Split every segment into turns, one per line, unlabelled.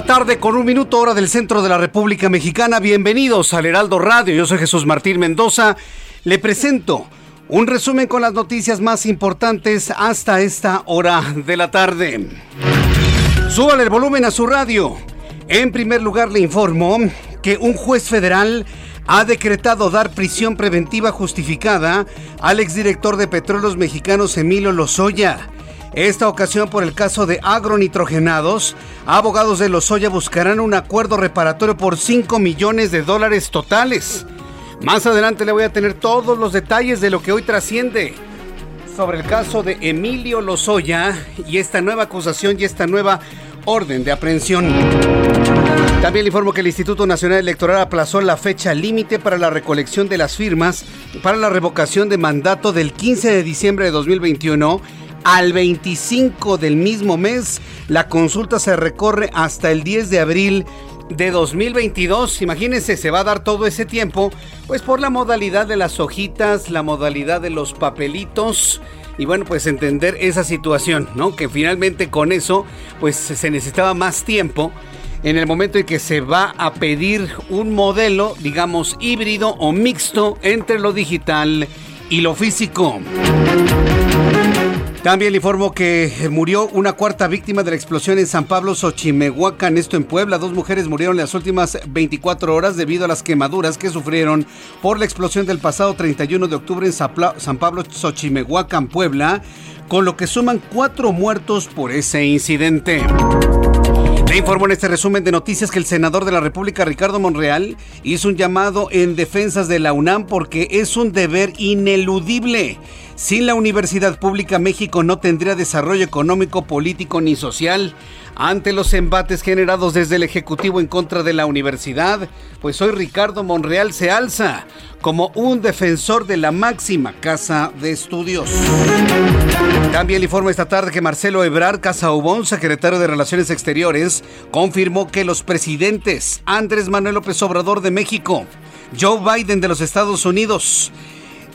La tarde con un minuto hora del centro de la República Mexicana. Bienvenidos al Heraldo Radio. Yo soy Jesús Martín Mendoza. Le presento un resumen con las noticias más importantes hasta esta hora de la tarde. Súbale el volumen a su radio. En primer lugar le informo que un juez federal ha decretado dar prisión preventiva justificada al exdirector de Petróleos Mexicanos Emilio Lozoya. Esta ocasión por el caso de agronitrogenados, abogados de Lozoya buscarán un acuerdo reparatorio por 5 millones de dólares totales. Más adelante le voy a tener todos los detalles de lo que hoy trasciende sobre el caso de Emilio Lozoya y esta nueva acusación y esta nueva orden de aprehensión. También le informo que el Instituto Nacional Electoral aplazó la fecha límite para la recolección de las firmas para la revocación de mandato del 15 de diciembre de 2021 al 25 del mismo mes. La consulta se recorre hasta el 10 de abril de 2022. Imagínense, se va a dar todo ese tiempo, pues por la modalidad de las hojitas, la modalidad de los papelitos. Y bueno, pues entender esa situación, ¿no? Que finalmente con eso, pues se necesitaba más tiempo en el momento en que se va a pedir un modelo, digamos, híbrido o mixto entre lo digital y lo físico. También le informo que murió una cuarta víctima de la explosión en San Pablo, Xochimehuacán, esto en Puebla. Dos mujeres murieron en las últimas 24 horas debido a las quemaduras que sufrieron por la explosión del pasado 31 de octubre en San Pablo, Xochimehuacán, Puebla, con lo que suman cuatro muertos por ese incidente. Le informo en este resumen de noticias que el senador de la República, Ricardo Monreal, hizo un llamado en defensas de la UNAM porque es un deber ineludible. Sin la universidad pública, México no tendría desarrollo económico, político ni social. Ante los embates generados desde el Ejecutivo en contra de la universidad, pues hoy Ricardo Monreal se alza como un defensor de la máxima casa de estudios. También le informo esta tarde que Marcelo Ebrard Casaubón, secretario de Relaciones Exteriores, confirmó que los presidentes Andrés Manuel López Obrador de México, Joe Biden de los Estados Unidos,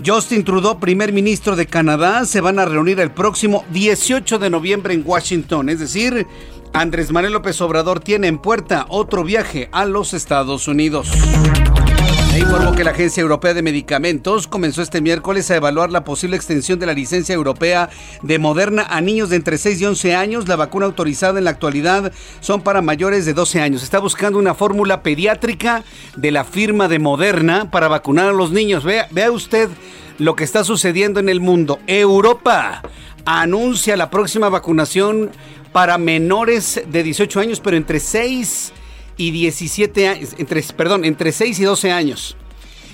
Justin Trudeau, primer ministro de Canadá, se van a reunir el próximo 18 de noviembre en Washington. Es decir, Andrés Manuel López Obrador tiene en puerta otro viaje a los Estados Unidos. E informó que la Agencia Europea de Medicamentos comenzó este miércoles a evaluar la posible extensión de la licencia europea de Moderna a niños de entre 6 y 11 años. La vacuna autorizada en la actualidad son para mayores de 12 años. Está buscando una fórmula pediátrica de la firma de Moderna para vacunar a los niños. Vea, vea usted lo que está sucediendo en el mundo. Europa anuncia la próxima vacunación para menores de 18 años, pero entre 6 y 17 años, entre, perdón, entre 6 y 12 años.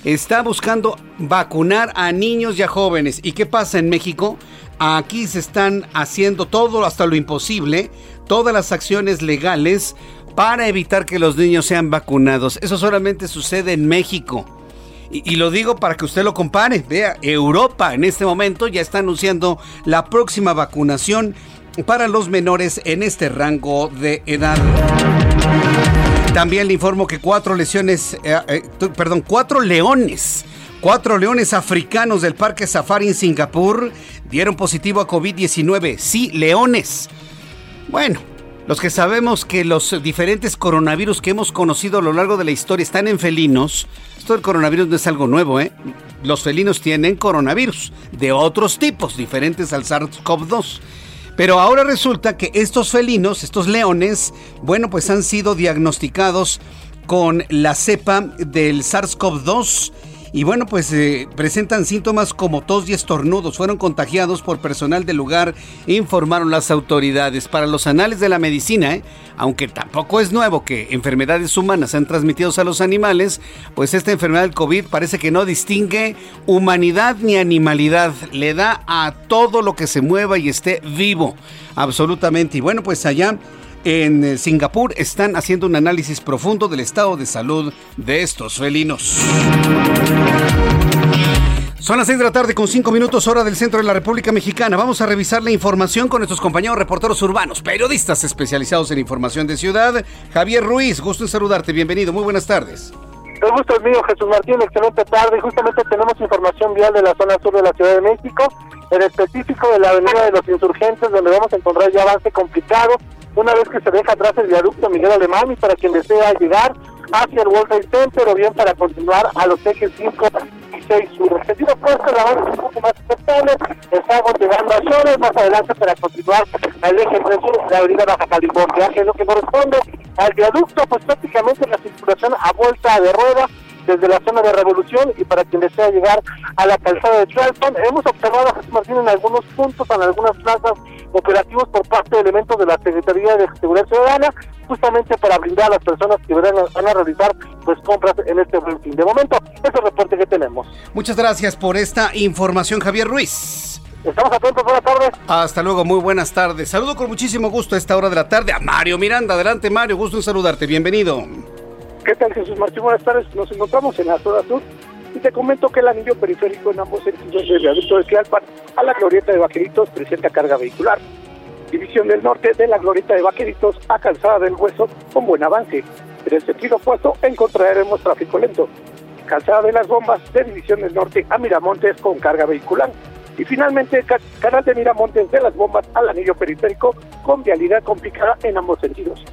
Está buscando vacunar a niños y a jóvenes. ¿Y qué pasa en México? Aquí se están haciendo todo hasta lo imposible, todas las acciones legales para evitar que los niños sean vacunados. Eso solamente sucede en México. Y, lo digo para que usted lo compare. Vea, Europa en este momento ya está anunciando la próxima vacunación para los menores en este rango de edad. También le informo que cuatro lesiones, eh, eh, perdón, cuatro leones, cuatro leones africanos del Parque Safari en Singapur dieron positivo a COVID-19. Sí, leones. Bueno, los que sabemos que los diferentes coronavirus que hemos conocido a lo largo de la historia están en felinos, esto del coronavirus no es algo nuevo, ¿eh? Los felinos tienen coronavirus de otros tipos, diferentes al SARS-CoV-2. Pero ahora resulta que estos felinos, estos leones, bueno, pues han sido diagnosticados con la cepa del SARS-CoV-2 y bueno, pues eh, presentan síntomas como tos y estornudos. Fueron contagiados por personal del lugar, informaron las autoridades. Para los anales de la medicina, ¿eh? aunque tampoco es nuevo que enfermedades humanas sean transmitidas a los animales, pues esta enfermedad del COVID parece que no distingue humanidad ni animalidad. Le da a todo lo que se mueva y esté vivo. Absolutamente. Y bueno, pues allá en eh, Singapur están haciendo un análisis profundo del estado de salud de estos felinos. Son las 6 de la tarde con 5 minutos hora del centro de la República Mexicana. Vamos a revisar la información con nuestros compañeros reporteros urbanos, periodistas especializados en información de ciudad. Javier Ruiz, gusto en saludarte, bienvenido, muy buenas tardes.
El gusto es mío, Jesús Martín, excelente tarde. Justamente tenemos información vial de la zona sur de la Ciudad de México, en específico de la Avenida de los Insurgentes, donde vamos a encontrar ya avance complicado una vez que se deja atrás el viaducto Miguel Alemán y para quien desea llegar hacia el World Trade Center o bien para continuar a los ejes 5 y 6 sur. El sentido opuesto, la banda es un poco más aceptable, estamos llegando a zonas más adelante para continuar al eje 3 sur de la avenida Baja California, que es lo que corresponde al viaducto, pues prácticamente la circulación a vuelta de rueda desde la zona de Revolución y para quien desea llegar a la calzada de Charleston. Hemos observado Jesús Martín en algunos puntos, en algunas plazas operativos por parte de elementos de la Secretaría de Seguridad Ciudadana, justamente para brindar a las personas que van a, realizar pues compras en este buen fin. De momento, ese es el reporte que tenemos.
Muchas gracias por esta información, Javier Ruiz.
Estamos atentos, buenas tardes.
Hasta luego, muy buenas tardes. Saludo con muchísimo gusto a esta hora de la tarde a Mario Miranda. Adelante, Mario, gusto en saludarte. Bienvenido.
¿Qué tal, Jesús Martín? Buenas tardes. Nos encontramos en la zona sur y te comento que el anillo periférico en ambos sentidos del viaducto de Tlalpan a la glorieta de Vaqueritos presenta carga vehicular. División del Norte de la glorieta de Vaqueritos a Calzada del Hueso con buen avance. En el sentido opuesto encontraremos tráfico lento. Calzada de las Bombas de División del Norte a Miramontes con carga vehicular. Y finalmente, canal de Miramontes de las Bombas al anillo periférico con vialidad complicada en ambos sentidos.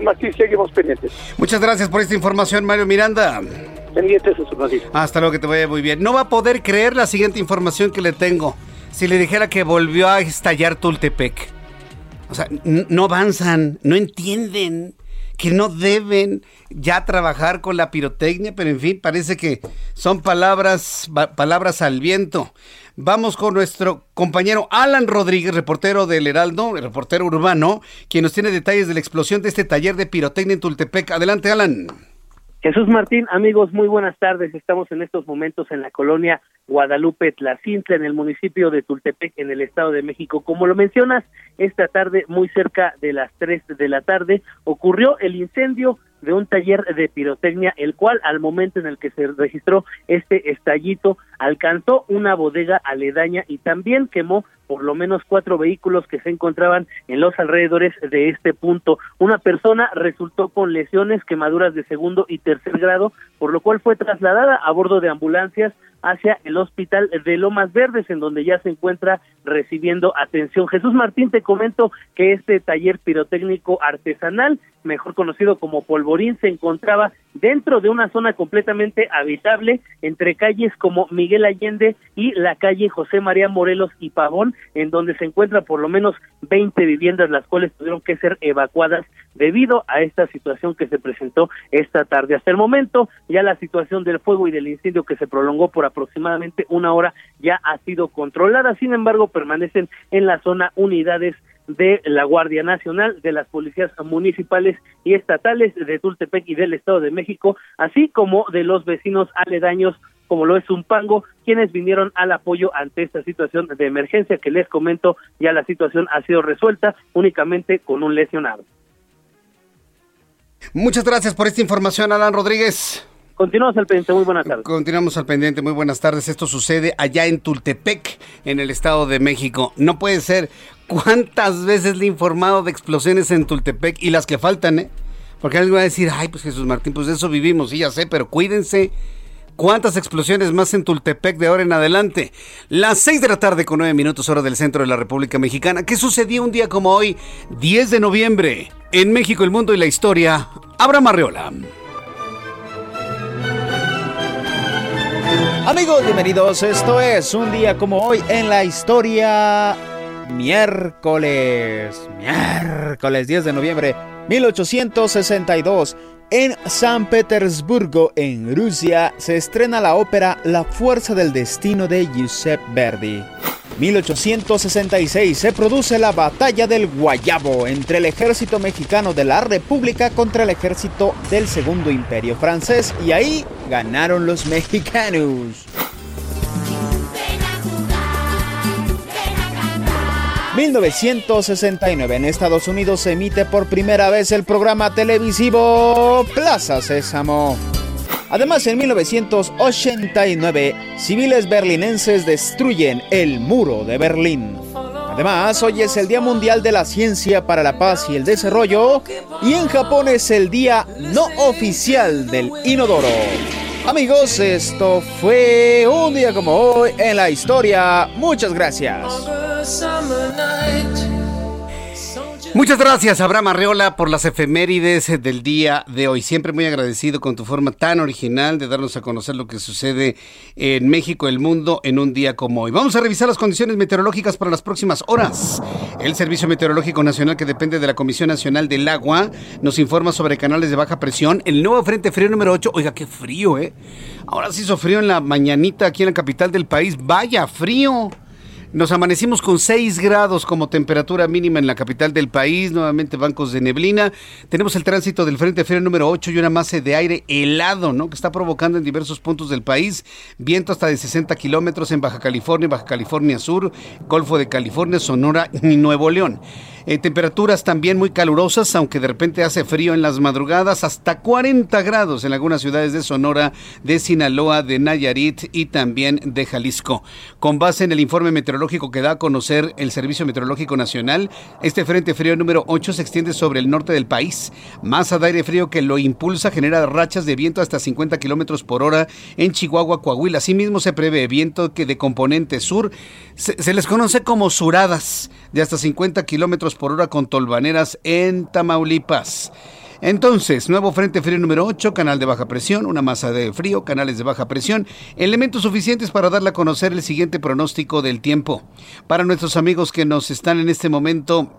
Martín, seguimos pendientes.
Muchas gracias por esta información, Mario Miranda.
Pendientes,
Hasta luego, que te vaya muy bien. No va a poder creer la siguiente información que le tengo. Si le dijera que volvió a estallar Tultepec. O sea, no avanzan, no entienden que no deben ya trabajar con la pirotecnia, pero en fin, parece que son palabras, palabras al viento. Vamos con nuestro compañero Alan Rodríguez, reportero del Heraldo, reportero urbano, quien nos tiene detalles de la explosión de este taller de pirotecnia en Tultepec. Adelante, Alan.
Jesús Martín, amigos, muy buenas tardes. Estamos en estos momentos en la colonia Guadalupe Tlacintle, en el municipio de Tultepec, en el Estado de México. Como lo mencionas, esta tarde, muy cerca de las 3 de la tarde, ocurrió el incendio de un taller de pirotecnia, el cual al momento en el que se registró este estallito alcanzó una bodega aledaña y también quemó por lo menos cuatro vehículos que se encontraban en los alrededores de este punto. Una persona resultó con lesiones, quemaduras de segundo y tercer grado, por lo cual fue trasladada a bordo de ambulancias hacia el hospital de Lomas Verdes, en donde ya se encuentra recibiendo atención. Jesús Martín, te comento que este taller pirotécnico artesanal, mejor conocido como Polvorín, se encontraba dentro de una zona completamente habitable entre calles como Miguel Allende y la calle José María Morelos y Pavón, en donde se encuentran por lo menos 20 viviendas, las cuales tuvieron que ser evacuadas debido a esta situación que se presentó esta tarde. Hasta el momento, ya la situación del fuego y del incendio que se prolongó por aproximadamente una hora ya ha sido controlada, sin embargo, permanecen en la zona unidades de la Guardia Nacional, de las policías municipales y estatales de Tultepec y del Estado de México, así como de los vecinos aledaños como lo es un pango, quienes vinieron al apoyo ante esta situación de emergencia que les comento, ya la situación ha sido resuelta únicamente con un lesionado.
Muchas gracias por esta información, Alan Rodríguez.
Continuamos al pendiente, muy buenas tardes.
Continuamos al pendiente, muy buenas tardes. Esto sucede allá en Tultepec, en el Estado de México. No puede ser. ¿Cuántas veces le he informado de explosiones en Tultepec y las que faltan, eh? Porque alguien va a decir, ay, pues Jesús Martín, pues de eso vivimos, sí, ya sé, pero cuídense. ¿Cuántas explosiones más en Tultepec de ahora en adelante? Las 6 de la tarde con 9 minutos hora del centro de la República Mexicana. ¿Qué sucedió un día como hoy, 10 de noviembre? En México, el mundo y la historia. Abraham Arreola.
Amigos, bienvenidos. Esto es un día como hoy en la historia. Miércoles, miércoles 10 de noviembre 1862. En San Petersburgo, en Rusia, se estrena la ópera La Fuerza del Destino de Giuseppe Verdi. 1866 se produce la Batalla del Guayabo entre el ejército mexicano de la República contra el ejército del Segundo Imperio francés y ahí ganaron los mexicanos. 1969 en Estados Unidos se emite por primera vez el programa televisivo Plaza Sésamo. Además, en 1989, civiles berlinenses destruyen el muro de Berlín. Además, hoy es el Día Mundial de la Ciencia para la Paz y el Desarrollo y en Japón es el Día no oficial del inodoro. Amigos, esto fue un día como hoy en la historia. Muchas gracias.
Muchas gracias, Abraham Arreola, por las efemérides del día de hoy. Siempre muy agradecido con tu forma tan original de darnos a conocer lo que sucede en México, el mundo, en un día como hoy. Vamos a revisar las condiciones meteorológicas para las próximas horas. El Servicio Meteorológico Nacional, que depende de la Comisión Nacional del Agua, nos informa sobre canales de baja presión. El nuevo Frente Frío número 8, oiga, qué frío, ¿eh? Ahora sí hizo frío en la mañanita aquí en la capital del país. Vaya frío. Nos amanecimos con 6 grados como temperatura mínima en la capital del país, nuevamente bancos de neblina. Tenemos el tránsito del Frente Frío número 8 y una masa de aire helado, ¿no? Que está provocando en diversos puntos del país viento hasta de 60 kilómetros en Baja California, Baja California Sur, Golfo de California, Sonora y Nuevo León. Eh, temperaturas también muy calurosas, aunque de repente hace frío en las madrugadas, hasta 40 grados en algunas ciudades de Sonora, de Sinaloa, de Nayarit y también de Jalisco. Con base en el informe meteorológico que da a conocer el Servicio Meteorológico Nacional, este frente frío número 8 se extiende sobre el norte del país. Masa de aire frío que lo impulsa genera rachas de viento hasta 50 kilómetros por hora en Chihuahua, Coahuila. Asimismo, se prevé viento que de componente sur se, se les conoce como suradas de hasta 50 kilómetros por hora con tolvaneras en Tamaulipas. Entonces, nuevo frente frío número 8, canal de baja presión, una masa de frío, canales de baja presión, elementos suficientes para darle a conocer el siguiente pronóstico del tiempo. Para nuestros amigos que nos están en este momento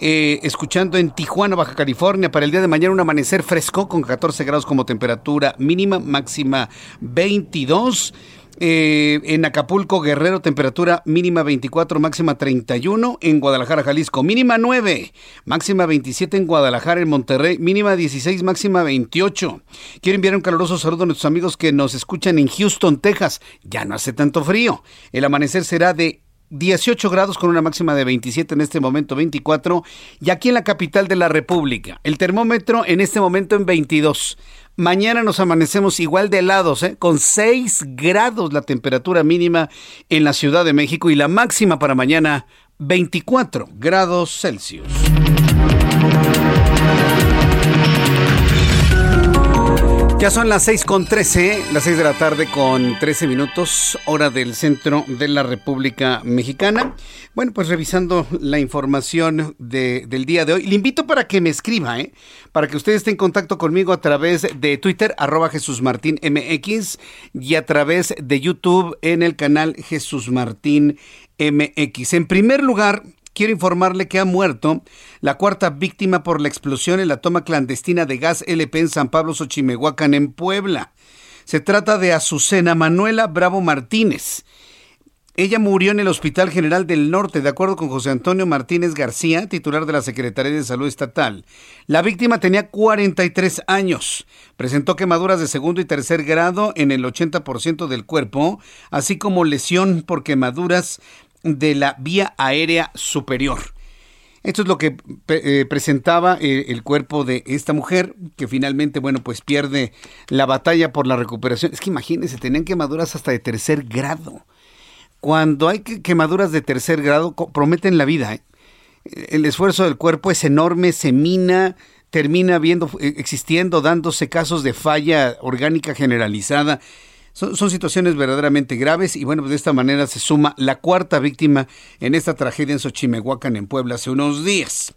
eh, escuchando en Tijuana, Baja California, para el día de mañana un amanecer fresco con 14 grados como temperatura mínima, máxima 22. Eh, en Acapulco, Guerrero, temperatura mínima 24, máxima 31. En Guadalajara, Jalisco, mínima 9, máxima 27 en Guadalajara, en Monterrey, mínima 16, máxima 28. Quiero enviar un caluroso saludo a nuestros amigos que nos escuchan en Houston, Texas. Ya no hace tanto frío. El amanecer será de 18 grados con una máxima de 27 en este momento 24 y aquí en la capital de la República el termómetro en este momento en 22 Mañana nos amanecemos igual de helados, ¿eh? con 6 grados la temperatura mínima en la Ciudad de México y la máxima para mañana 24 grados Celsius. Ya son las 6 con 13, las 6 de la tarde con 13 minutos, hora del centro de la República Mexicana. Bueno, pues revisando la información de, del día de hoy, le invito para que me escriba, ¿eh? para que usted esté en contacto conmigo a través de Twitter, arroba Jesús Martín MX, y a través de YouTube en el canal Jesús Martín MX. En primer lugar, quiero informarle que ha muerto la cuarta víctima por la explosión en la toma clandestina de gas LP en San Pablo Xochimehuacán, en Puebla. Se trata de Azucena Manuela Bravo Martínez. Ella murió en el Hospital General del Norte, de acuerdo con José Antonio Martínez García, titular de la Secretaría de Salud Estatal. La víctima tenía 43 años. Presentó quemaduras de segundo y tercer grado en el 80% del cuerpo, así como lesión por quemaduras de la vía aérea superior. Esto es lo que eh, presentaba eh, el cuerpo de esta mujer, que finalmente, bueno, pues pierde la batalla por la recuperación. Es que imagínense, tenían quemaduras hasta de tercer grado cuando hay quemaduras de tercer grado, prometen la vida. ¿eh? El esfuerzo del cuerpo es enorme, se mina, termina viendo, existiendo, dándose casos de falla orgánica generalizada. Son, situaciones verdaderamente graves y bueno, pues de esta manera se suma la cuarta víctima en esta tragedia en Xochimehuacan, en Puebla, hace unos días.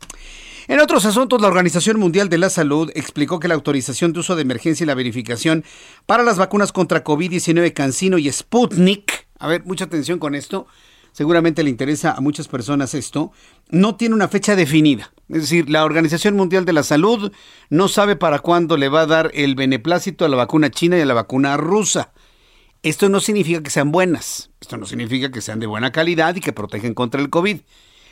En otros asuntos, la Organización Mundial de la Salud explicó que la autorización de uso de emergencia y la verificación para las vacunas contra COVID-19 Cancino y Sputnik a ver, mucha atención con esto, seguramente le interesa a muchas personas esto, no tiene una fecha definida. Es decir, la Organización Mundial de la Salud no sabe para cuándo le va a dar el beneplácito a la vacuna china y a la vacuna rusa. Esto no significa que sean buenas, esto no significa que sean de buena calidad y que protegen contra el COVID.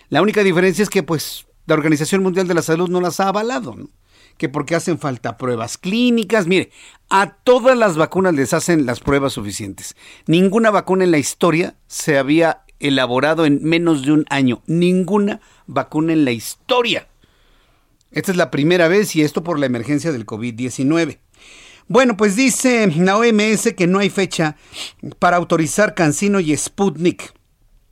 La única diferencia es que pues la Organización Mundial de la Salud no las ha avalado. ¿no? que porque hacen falta pruebas clínicas. Mire, a todas las vacunas les hacen las pruebas suficientes. Ninguna vacuna en la historia se había elaborado en menos de un año. Ninguna vacuna en la historia. Esta es la primera vez y esto por la emergencia del COVID-19. Bueno, pues dice la OMS que no hay fecha para autorizar Cancino y Sputnik.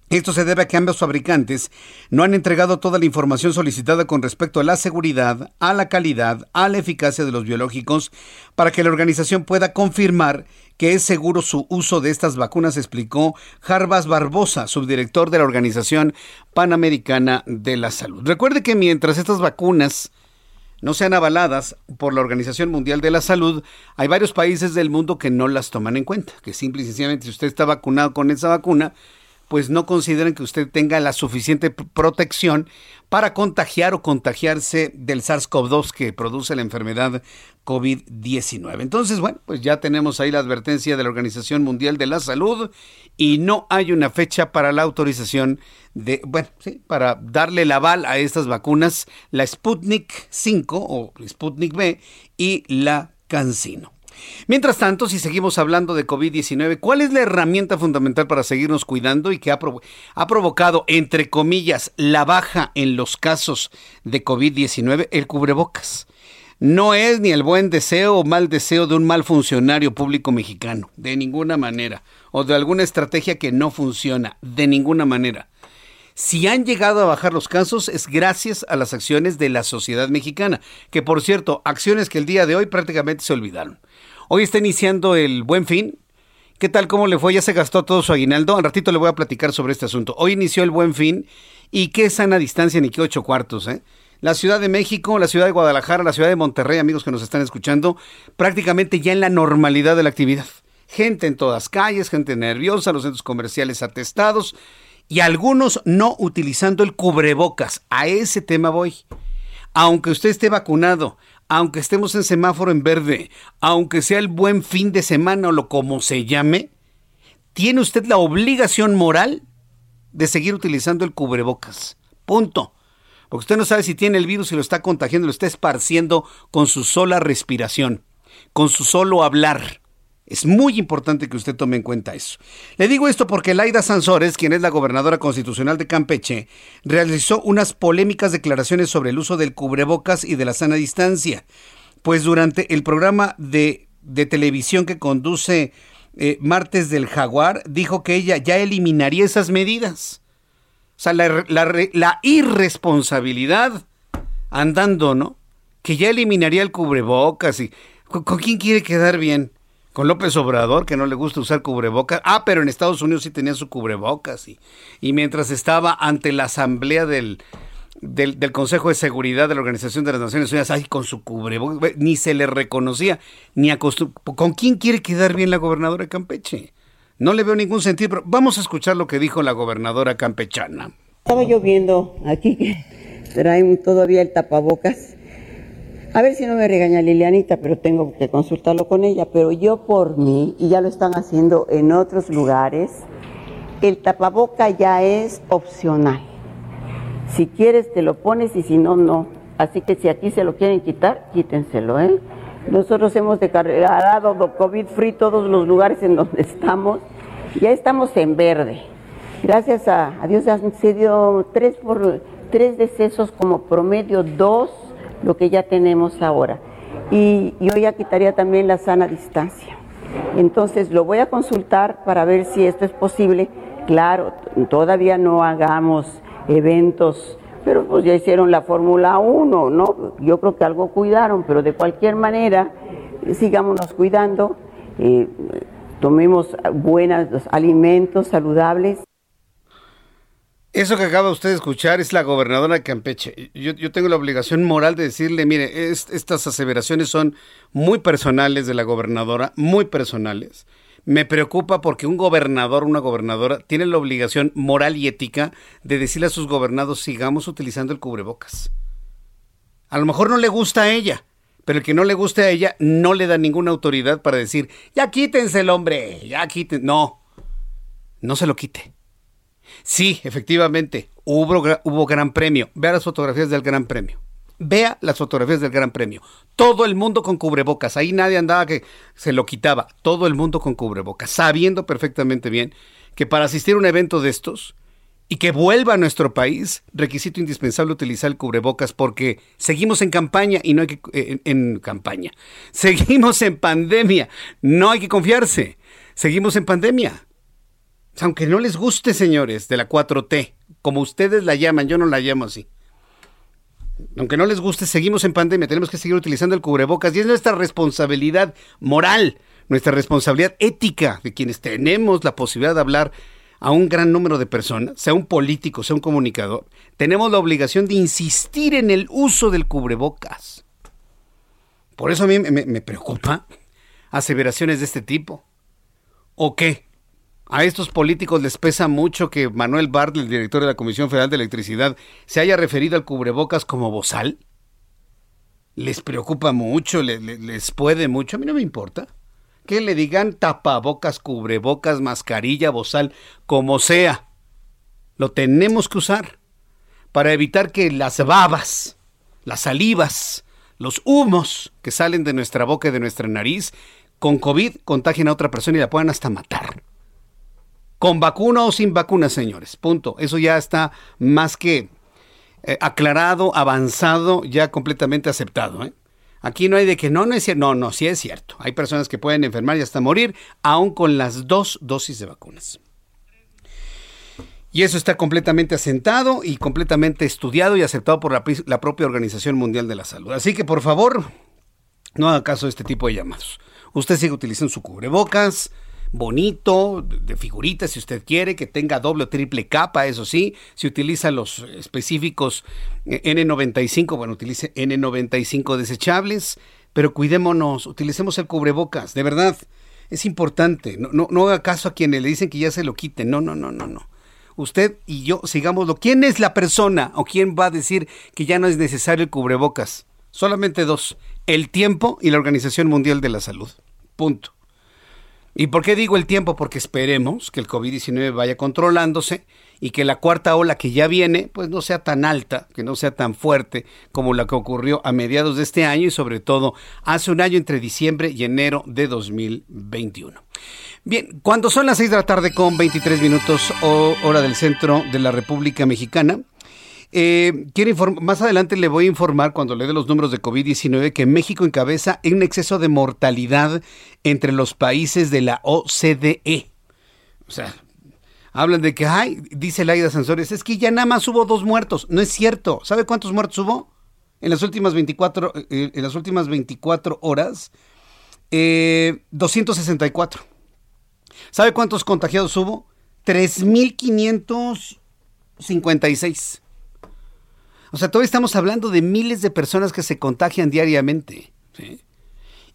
Esto se debe a que ambos fabricantes no han entregado toda la información solicitada con respecto a la seguridad, a la calidad, a la eficacia de los biológicos para que la organización pueda confirmar que es seguro su uso de estas vacunas, explicó Jarbas Barbosa, subdirector de la Organización Panamericana de la Salud. Recuerde que mientras estas vacunas no sean avaladas por la Organización Mundial de la Salud, hay varios países del mundo que no las toman en cuenta, que simple y sencillamente si usted está vacunado con esa vacuna, pues no consideran que usted tenga la suficiente protección para contagiar o contagiarse del SARS-CoV-2 que produce la enfermedad COVID-19. Entonces, bueno, pues ya tenemos ahí la advertencia de la Organización Mundial de la Salud y no hay una fecha para la autorización de, bueno, sí, para darle el aval a estas vacunas, la Sputnik 5 o Sputnik B y la CanSino. Mientras tanto, si seguimos hablando de COVID-19, ¿cuál es la herramienta fundamental para seguirnos cuidando y que ha, provocado, entre comillas, la baja en los casos de COVID-19? El cubrebocas. No es ni el buen deseo o mal deseo de un mal funcionario público mexicano, de ninguna manera, o de alguna estrategia que no funciona, de ninguna manera. Si han llegado a bajar los casos es gracias a las acciones de la sociedad mexicana, que por cierto, acciones que el día de hoy prácticamente se olvidaron. Hoy está iniciando el buen fin. ¿Qué tal? ¿Cómo le fue? ¿Ya se gastó todo su aguinaldo? Al ratito le voy a platicar sobre este asunto. Hoy inició el buen fin y qué sana distancia ni qué ocho cuartos, ¿eh? La Ciudad de México, la Ciudad de Guadalajara, la Ciudad de Monterrey, amigos que nos están escuchando, prácticamente ya en la normalidad de la actividad. Gente en todas calles, gente nerviosa, los centros comerciales atestados y algunos no utilizando el cubrebocas. A ese tema voy. Aunque usted esté vacunado, aunque estemos en semáforo en verde, aunque sea el buen fin de semana o lo como se llame, tiene usted la obligación moral de seguir utilizando el cubrebocas. Punto. Porque usted no sabe si tiene el virus y lo está contagiando, lo está esparciendo con su sola respiración, con su solo hablar. Es muy importante que usted tome en cuenta eso. Le digo esto porque Laida Sansores, quien es la gobernadora constitucional de Campeche, realizó unas polémicas declaraciones sobre el uso del cubrebocas y de la sana distancia. Pues durante el programa de, televisión que conduce eh, Martes del Jaguar, dijo que ella ya eliminaría esas medidas. O sea, la, irresponsabilidad andando, ¿no? Que ya eliminaría el cubrebocas y... con quién quiere quedar bien? Con López Obrador, que no le gusta usar cubrebocas. Ah, pero en Estados Unidos sí tenía su cubrebocas. Y, y mientras estaba ante la asamblea del, del, Consejo de Seguridad de la Organización de las Naciones Unidas, ahí con su cubrebocas, ni se le reconocía, ni ¿Con quién quiere quedar bien la gobernadora Campeche? No le veo ningún sentido, pero vamos a escuchar lo que dijo la gobernadora campechana.
Estaba yo viendo aquí traen todavía el tapabocas a ver si no me regaña Lilianita, pero tengo que consultarlo con ella. Pero yo por mí, y ya lo están haciendo en otros lugares, el tapaboca ya es opcional. Si quieres te lo pones y si no, no. Así que si aquí se lo quieren quitar, quítenselo, ¿eh? Nosotros hemos declarado COVID free todos los lugares en donde estamos. Ya estamos en verde. Gracias a, Dios han sido tres, por, tres decesos como promedio, dos lo que ya tenemos ahora. Y yo ya quitaría también la sana distancia. Entonces lo voy a consultar para ver si esto es posible. Claro, todavía no hagamos eventos, pero pues ya hicieron la Fórmula 1, ¿no? Yo creo que algo cuidaron, pero de cualquier manera, sigámonos cuidando, eh, tomemos buenos alimentos saludables.
Eso que acaba usted de escuchar es la gobernadora de Campeche. Yo, tengo la obligación moral de decirle, mire, estas aseveraciones son muy personales de la gobernadora, muy personales. Me preocupa porque un gobernador, una gobernadora, tiene la obligación moral y ética de decirle a sus gobernados, sigamos utilizando el cubrebocas. A lo mejor no le gusta a ella, pero el que no le guste a ella no le da ninguna autoridad para decir, ya quítense el hombre, ya quítense. No, no se lo quite. Sí, efectivamente, hubo, hubo gran premio. Vea las fotografías del gran premio. Vea las fotografías del Gran Premio. Todo el mundo con cubrebocas. Ahí nadie andaba que se lo quitaba. Todo el mundo con cubrebocas. Sabiendo perfectamente bien que para asistir a un evento de estos y que vuelva a nuestro país, requisito indispensable utilizar el cubrebocas porque seguimos en campaña y no hay que... Eh, en campaña. Seguimos en pandemia. No hay que confiarse. Seguimos en pandemia. Aunque no les guste, señores, de la 4T, como ustedes la llaman, yo no la llamo así. Aunque no les guste, seguimos en pandemia, tenemos que seguir utilizando el cubrebocas y es nuestra responsabilidad moral, nuestra responsabilidad ética de quienes tenemos la posibilidad de hablar a un gran número de personas, sea un político, sea un comunicador, tenemos la obligación de insistir en el uso del cubrebocas. Por eso a mí me, me preocupa aseveraciones de este tipo. ¿O qué? A estos políticos les pesa mucho que Manuel Bartlett, el director de la Comisión Federal de Electricidad, se haya referido al cubrebocas como bozal. Les preocupa mucho, les, puede mucho, a mí no me importa. Que le digan tapabocas, cubrebocas, mascarilla, bozal, como sea. Lo tenemos que usar para evitar que las babas, las salivas, los humos que salen de nuestra boca y de nuestra nariz con COVID contagien a otra persona y la puedan hasta matar. Con vacuna o sin vacuna, señores. Punto. Eso ya está más que eh, aclarado, avanzado, ya completamente aceptado. ¿eh? Aquí no hay de que no, no es cierto. No, no, sí es cierto. Hay personas que pueden enfermar y hasta morir, aún con las dos dosis de vacunas. Y eso está completamente asentado y completamente estudiado y aceptado por la, la, propia Organización Mundial de la Salud. Así que por favor, no haga caso de este tipo de llamados. Usted sigue utilizando su cubrebocas, bonito, de figuritas si usted quiere, que tenga doble o triple capa, eso sí, si utiliza los específicos eh, N95, bueno, utilice N95 desechables, pero cuidémonos, utilicemos el cubrebocas, de verdad, es importante, no, no, no haga caso a quienes le dicen que ya se lo quiten, no, no, no, no, no. Usted y yo sigámoslo. ¿Quién es la persona o quién va a decir que ya no es necesario el cubrebocas? Solamente dos, el tiempo y la Organización Mundial de la Salud. Punto. ¿Y por qué digo el tiempo? Porque esperemos que el COVID-19 vaya controlándose y que la cuarta ola que ya viene, pues no sea tan alta, que no sea tan fuerte como la que ocurrió a mediados de este año y sobre todo hace un año entre diciembre y enero de 2021. Bien, cuando son las 6 de la tarde con 23 minutos hora del centro de la República Mexicana, eh, más adelante le voy a informar cuando le dé los números de COVID-19 que México encabeza un exceso de mortalidad entre los países de la OCDE. O sea, hablan de que, ay, dice Laida Sansores, es que ya nada más hubo dos muertos. No es cierto. ¿Sabe cuántos muertos hubo? En las últimas 24, eh, en las últimas 24 horas, 264. Eh, ¿Sabe cuántos contagiados hubo? 3.556. O sea, todavía estamos hablando de miles de personas que se contagian diariamente.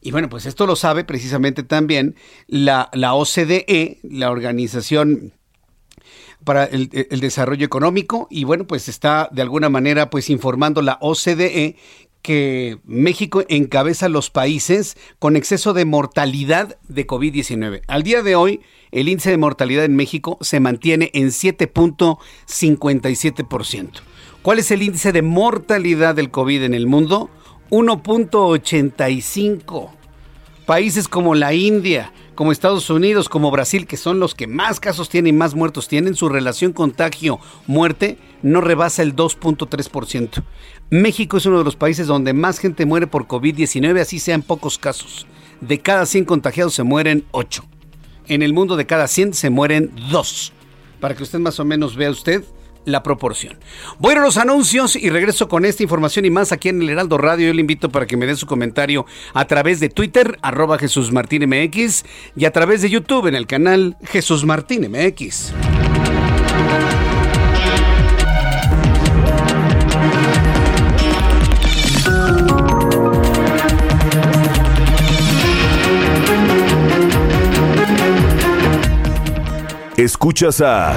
Y bueno, pues esto lo sabe precisamente también la, OCDE, la Organización para el, Desarrollo Económico, y bueno, pues está de alguna manera pues informando la OCDE que México encabeza los países con exceso de mortalidad de COVID-19. Al día de hoy, el índice de mortalidad en México se mantiene en 7.57%. ¿Cuál es el índice de mortalidad del COVID en el mundo? 1.85. Países como la India, como Estados Unidos, como Brasil, que son los que más casos tienen y más muertos tienen, su relación contagio-muerte no rebasa el 2.3%. México es uno de los países donde más gente muere por COVID-19, así sean pocos casos. De cada 100 contagiados se mueren 8. En el mundo de cada 100 se mueren 2. Para que usted más o menos vea usted la proporción. Voy a los anuncios y regreso con esta información y más aquí en el Heraldo Radio. Yo le invito para que me dé su comentario a través de Twitter, arroba Jesús Martín MX, y a través de YouTube en el canal Jesús Martín MX.
Escuchas a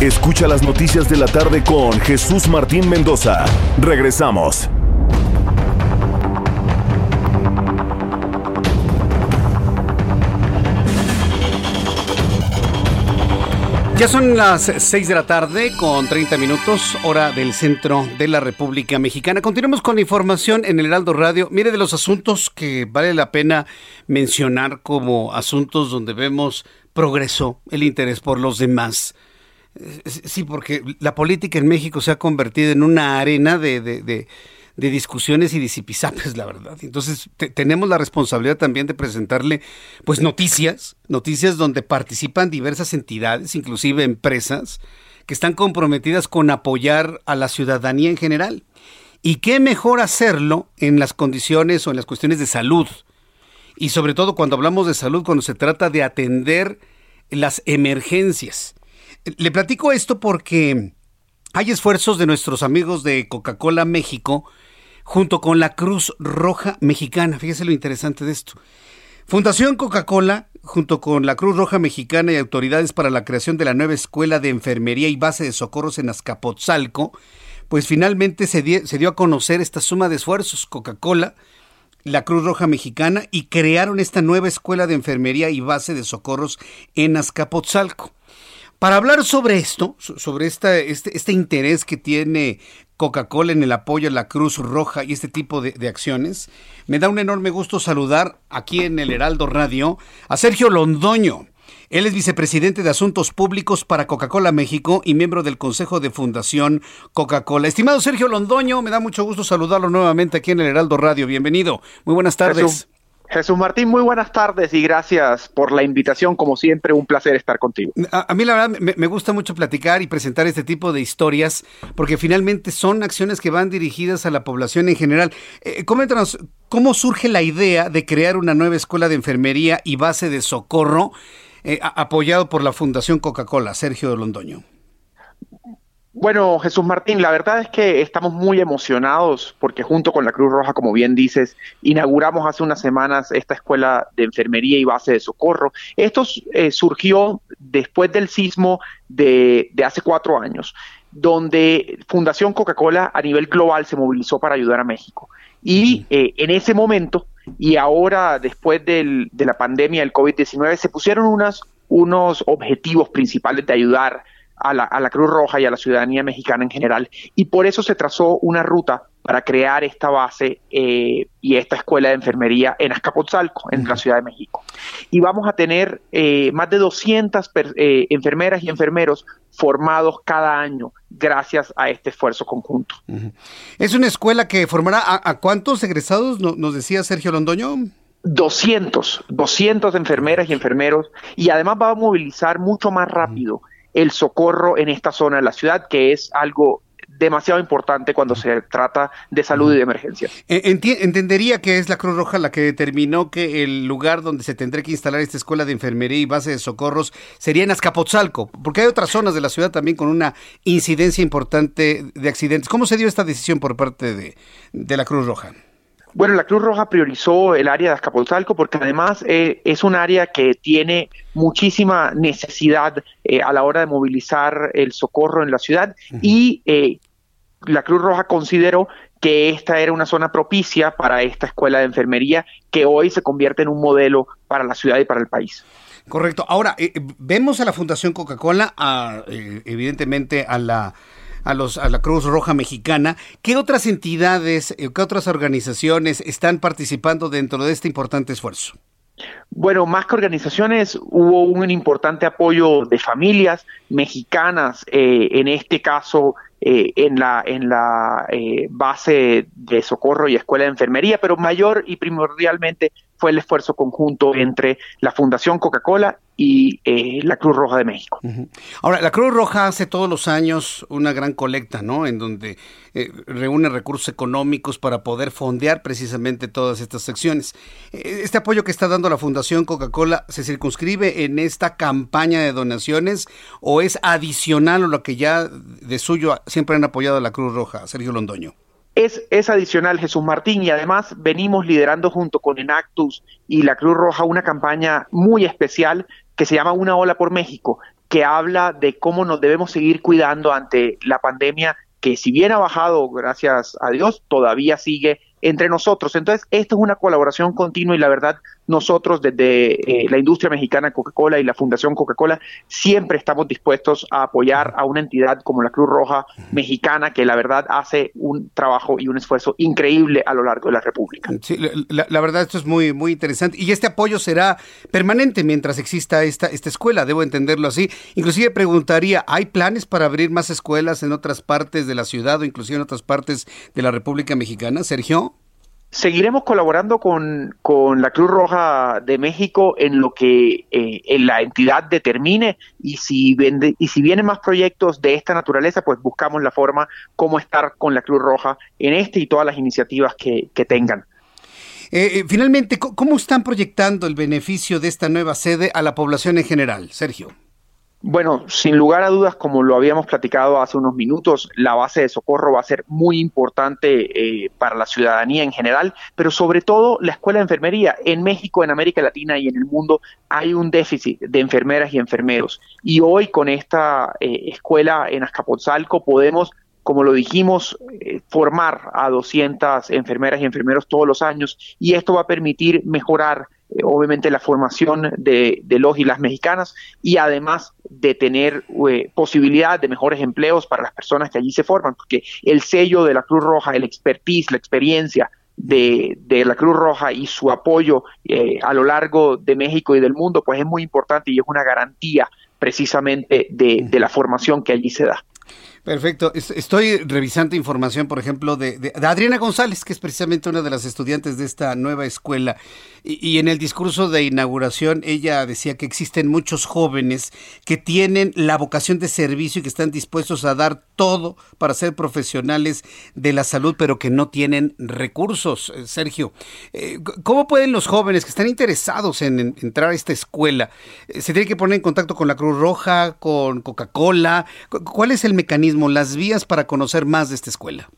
Escucha las noticias de la tarde con Jesús Martín Mendoza. Regresamos.
Ya son las 6 de la tarde con 30 minutos, hora del centro de la República Mexicana. Continuamos con la información en el Heraldo Radio. Mire de los asuntos que vale la pena mencionar como asuntos donde vemos progreso, el interés por los demás Sí, porque la política en México se ha convertido en una arena de, de, discusiones y disipizapes, la verdad. Entonces, tenemos la responsabilidad también de presentarle, pues, noticias, noticias donde participan diversas entidades, inclusive empresas, que están comprometidas con apoyar a la ciudadanía en general. Y qué mejor hacerlo en las condiciones o en las cuestiones de salud. Y sobre todo cuando hablamos de salud, cuando se trata de atender las emergencias. Le platico esto porque hay esfuerzos de nuestros amigos de Coca-Cola México junto con la Cruz Roja Mexicana. Fíjese lo interesante de esto. Fundación Coca-Cola, junto con la Cruz Roja Mexicana y autoridades para la creación de la nueva escuela de enfermería y base de socorros en Azcapotzalco, pues finalmente se, dio a conocer esta suma de esfuerzos. Coca-Cola, la Cruz Roja Mexicana y crearon esta nueva escuela de enfermería y base de socorros en Azcapotzalco. Para hablar sobre esto, sobre esta, este, este interés que tiene Coca-Cola en el apoyo a la Cruz Roja y este tipo de, de, acciones, me da un enorme gusto saludar aquí en el Heraldo Radio a Sergio Londoño. Él es vicepresidente de Asuntos Públicos para Coca-Cola México y miembro del Consejo de Fundación Coca-Cola. Estimado Sergio Londoño, me da mucho gusto saludarlo nuevamente aquí en el Heraldo Radio. Bienvenido. Muy buenas tardes.
Jesús Martín, muy buenas tardes y gracias por la invitación. Como siempre, un placer estar contigo.
A, mí la verdad me, gusta mucho platicar y presentar este tipo de historias porque finalmente son acciones que van dirigidas a la población en general. Eh, coméntanos, ¿cómo surge la idea de crear una nueva escuela de enfermería y base de socorro eh, apoyado por la Fundación Coca-Cola? Sergio Londoño.
Bueno, Jesús Martín, la verdad es que estamos muy emocionados porque junto con la Cruz Roja, como bien dices, inauguramos hace unas semanas esta escuela de enfermería y base de socorro. Esto eh, surgió después del sismo de, hace cuatro años, donde Fundación Coca-Cola a nivel global se movilizó para ayudar a México. Y eh, en ese momento, y ahora después de la pandemia del COVID-19, se pusieron unas, unos objetivos principales de ayudar a la, Cruz Roja y a la ciudadanía mexicana en general. Y por eso se trazó una ruta para crear esta base eh, y esta escuela de enfermería en Azcapotzalco, en la Ciudad de México. Y vamos a tener eh, más de 200 eh, enfermeras y enfermeros formados cada año gracias a este esfuerzo conjunto.
Es una escuela que formará a, cuántos egresados, nos decía Sergio Londoño.
200, 200 enfermeras y enfermeros y además va a movilizar mucho más rápido el socorro en esta zona de la ciudad, que es algo demasiado importante cuando se trata de salud y de emergencias.
entendería que es la Cruz Roja la que determinó que el lugar donde se tendría que instalar esta escuela de enfermería y base de socorros sería en Azcapotzalco, porque hay otras zonas de la ciudad también con una incidencia importante de accidentes. ¿Cómo se dio esta decisión por parte de, de la Cruz Roja?
Bueno, la Cruz Roja priorizó el área de Azcapotzalco porque además eh, es un área que tiene muchísima necesidad eh, a la hora de movilizar el socorro en la ciudad y eh, la Cruz Roja consideró que esta era una zona propicia para esta escuela de enfermería que hoy se convierte en un modelo para la ciudad y para el país.
Correcto. Ahora, vemos a la Fundación Coca-Cola, evidentemente a la a, los, a la Cruz Roja Mexicana. ¿Qué otras entidades, eh, qué otras organizaciones están participando dentro de este importante esfuerzo?
Bueno, más que organizaciones, hubo un importante apoyo de familias mexicanas, eh, en este caso eh, en la, en la base de socorro y escuela de enfermería, pero mayor y primordialmente fue el esfuerzo conjunto entre la Fundación Coca-Cola y eh, la Cruz Roja de México.
Ahora, la Cruz Roja hace todos los años una gran colecta, ¿no? En donde eh, reúne recursos económicos para poder fondear precisamente todas estas secciones. Eh, ¿Este apoyo que está dando la Fundación Coca-Cola se circunscribe en esta campaña de donaciones o es adicional a lo que ya de suyo siempre han apoyado a la Cruz Roja, Sergio Londoño?
Es, adicional Jesús Martín y además venimos liderando junto con Enactus y la Cruz Roja una campaña muy especial que se llama Una ola por México, que habla de cómo nos debemos seguir cuidando ante la pandemia que si bien ha bajado, gracias a Dios, todavía sigue entre nosotros. Entonces, esto es una colaboración continua y la verdad nosotros desde eh, la industria mexicana Coca-Cola y la Fundación Coca-Cola siempre estamos dispuestos a apoyar a una entidad como la Cruz Roja Mexicana que la verdad hace un trabajo y un esfuerzo increíble a lo largo de la República.
Sí, la, verdad esto es muy muy interesante y este apoyo será permanente mientras exista esta esta escuela, debo entenderlo así. Inclusive preguntaría, ¿hay planes para abrir más escuelas en otras partes de la ciudad o inclusive en otras partes de la República Mexicana, Sergio?
Seguiremos colaborando con, la Cruz Roja de México en lo que eh, en la entidad determine y si, vende, y si vienen más proyectos de esta naturaleza, pues buscamos la forma cómo estar con la Cruz Roja en este y todas las iniciativas que, tengan.
Eh, eh, finalmente, ¿cómo están proyectando el beneficio de esta nueva sede a la población en general, Sergio?
Bueno, sin lugar a dudas, como lo habíamos platicado hace unos minutos, la base de socorro va a ser muy importante eh, para la ciudadanía en general, pero sobre todo la escuela de enfermería. En México, en América Latina y en el mundo hay un déficit de enfermeras y enfermeros. Y hoy con esta eh, escuela en Azcapotzalco podemos como lo dijimos, eh, formar a 200 enfermeras y enfermeros todos los años y esto va a permitir mejorar obviamente la formación de, los y las mexicanas y además de tener eh, posibilidad de mejores empleos para las personas que allí se forman, porque el sello de la Cruz Roja, el expertise, la experiencia de, la Cruz Roja y su apoyo a lo largo de México y del mundo, pues es muy importante y es una garantía precisamente de la formación que allí se da.
Perfecto. Estoy revisando información, por ejemplo, de, Adriana González, que es precisamente una de las estudiantes de esta nueva escuela. Y, en el discurso de inauguración, ella decía que existen muchos jóvenes que tienen la vocación de servicio y que están dispuestos a dar todo para ser profesionales de la salud, pero que no tienen recursos. Eh, Sergio, eh, ¿cómo pueden los jóvenes que están interesados en, entrar a esta escuela, eh, se tienen que poner en contacto con la Cruz Roja, con Coca-Cola? ¿Cuál es el mecanismo? Las vías para conocer más de esta escuela?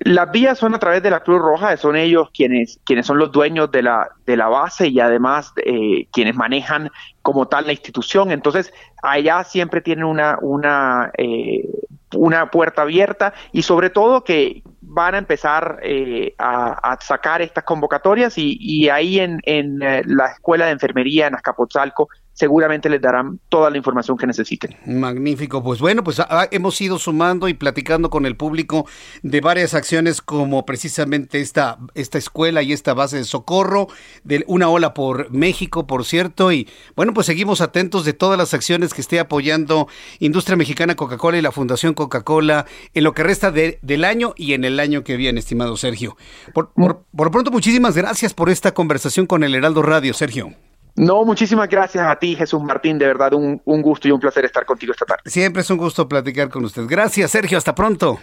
Las vías son a través de la Cruz Roja, son ellos quienes, quienes son los dueños de la, de la base y además eh, quienes manejan como tal la institución. Entonces, allá siempre tienen una, una, eh, una puerta abierta y sobre todo que van a empezar eh, a, sacar estas convocatorias y, y ahí en, en la Escuela de Enfermería en Azcapotzalco seguramente les darán toda la información que necesiten.
Magnífico, pues bueno, pues ah, ah, hemos ido sumando y platicando con el público de varias acciones como precisamente esta, esta escuela y esta base de socorro, de una ola por México, por cierto, y bueno, pues seguimos atentos de todas las acciones que esté apoyando Industria Mexicana Coca-Cola y la Fundación Coca-Cola en lo que resta del año y en el año que viene, estimado Sergio. Por, por, por pronto, muchísimas gracias por esta conversación con el Heraldo Radio, Sergio.
No, muchísimas gracias a ti, Jesús Martín. De verdad, un, gusto y un placer estar contigo esta tarde.
Siempre es un gusto platicar con usted. Gracias, Sergio. Hasta pronto.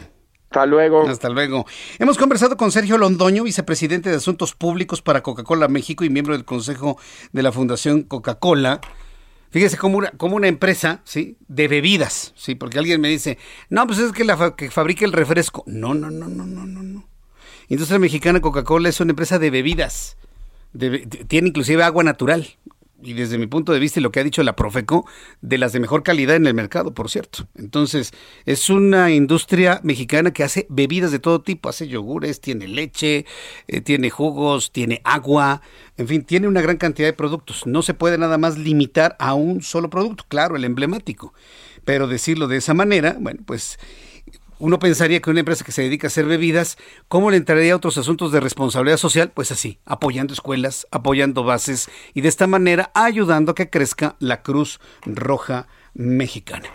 Hasta luego.
Hasta luego. Hemos conversado con Sergio Londoño, vicepresidente de Asuntos Públicos para Coca-Cola México y miembro del Consejo de la Fundación Coca-Cola. Fíjese como una, como una empresa, ¿sí? De bebidas, ¿sí? Porque alguien me dice, no, pues es que la que fabrica el refresco. No, no, no, no, no, no, no. Industria Mexicana Coca-Cola es una empresa de bebidas. tiene inclusive agua natural y desde mi punto de vista y lo que ha dicho la Profeco, de las de mejor calidad en el mercado, por cierto. Entonces, es una industria mexicana que hace bebidas de todo tipo, hace yogures, tiene leche, eh, tiene jugos, tiene agua, en fin, tiene una gran cantidad de productos. No se puede nada más limitar a un solo producto, claro, el emblemático. Pero decirlo de esa manera, bueno, pues uno pensaría que una empresa que se dedica a hacer bebidas, ¿cómo le entraría a otros asuntos de responsabilidad social? Pues así, apoyando escuelas, apoyando bases y de esta manera ayudando a que crezca la Cruz Roja Mexicana.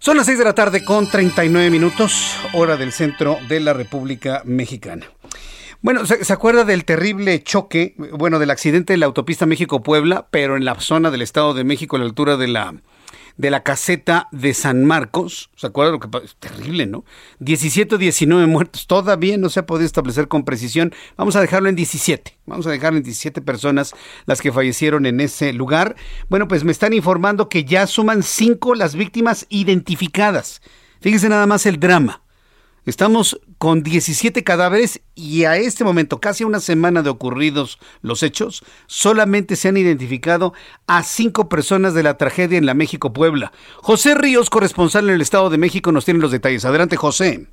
Son las 6 de la tarde con 39 minutos, hora del centro de la República Mexicana. Bueno, ¿se, ¿se, acuerda del terrible choque, bueno, del accidente de la autopista México-Puebla, pero en la zona del Estado de México, a la altura de la de la caseta de San Marcos. ¿Se acuerdan lo que pasó? Terrible, ¿no? 17 o 19 muertos. Todavía no se ha podido establecer con precisión. Vamos a dejarlo en 17. Vamos a dejarlo en 17 personas las que fallecieron en ese lugar. Bueno, pues me están informando que ya suman 5 las víctimas identificadas. Fíjense nada más el drama. Estamos con 17 cadáveres y a este momento, casi una semana de ocurridos los hechos, solamente se han identificado a cinco personas de la tragedia en la México-Puebla. José Ríos, corresponsal en el Estado de México, nos tiene los detalles. Adelante, José.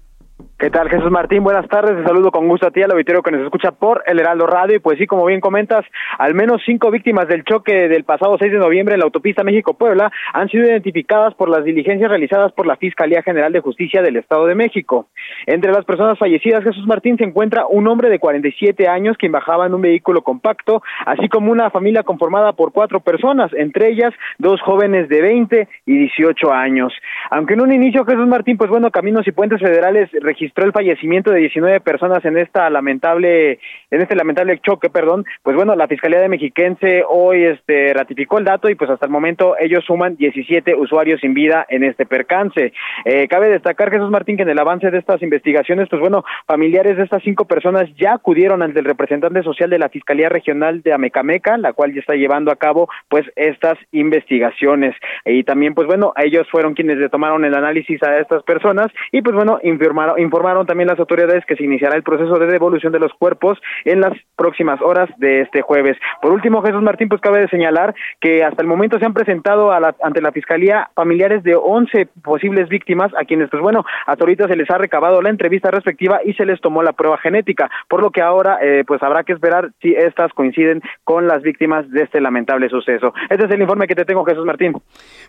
¿Qué tal, Jesús Martín? Buenas tardes, te saludo con gusto a ti, al auditorio que nos escucha por el Heraldo Radio. Y pues sí, como bien comentas, al menos cinco víctimas del choque del pasado 6 de noviembre en la autopista México-Puebla han sido identificadas por las diligencias realizadas por la Fiscalía General de Justicia del Estado de México. Entre las personas fallecidas, Jesús Martín, se encuentra un hombre de 47 años quien bajaba en un vehículo compacto, así como una familia conformada por cuatro personas, entre ellas dos jóvenes de 20 y 18 años. Aunque en un inicio, Jesús Martín, pues bueno, Caminos y Puentes Federales registró el fallecimiento de 19 personas en esta lamentable en este lamentable choque, perdón, pues bueno, la Fiscalía de Mexiquense hoy este ratificó el dato y pues hasta el momento ellos suman 17 usuarios sin vida en este percance. Eh, cabe destacar Jesús Martín que en el avance de estas investigaciones, pues bueno, familiares de estas cinco personas ya acudieron ante el representante social de la Fiscalía Regional de Amecameca, la cual ya está llevando a cabo pues estas investigaciones. Y también pues bueno, ellos fueron quienes le tomaron el análisis a estas personas y pues bueno, informaron, informaron también las autoridades que se iniciará el proceso de devolución de los cuerpos en las próximas horas de este jueves. Por último, Jesús Martín, pues cabe de señalar que hasta el momento se han presentado a la, ante la Fiscalía familiares de 11 posibles víctimas a quienes, pues bueno, hasta ahorita se les ha recabado la entrevista respectiva y se les tomó la prueba genética, por lo que ahora eh, pues habrá que esperar si estas coinciden con las víctimas de este lamentable suceso. Este es el informe que te tengo, Jesús Martín.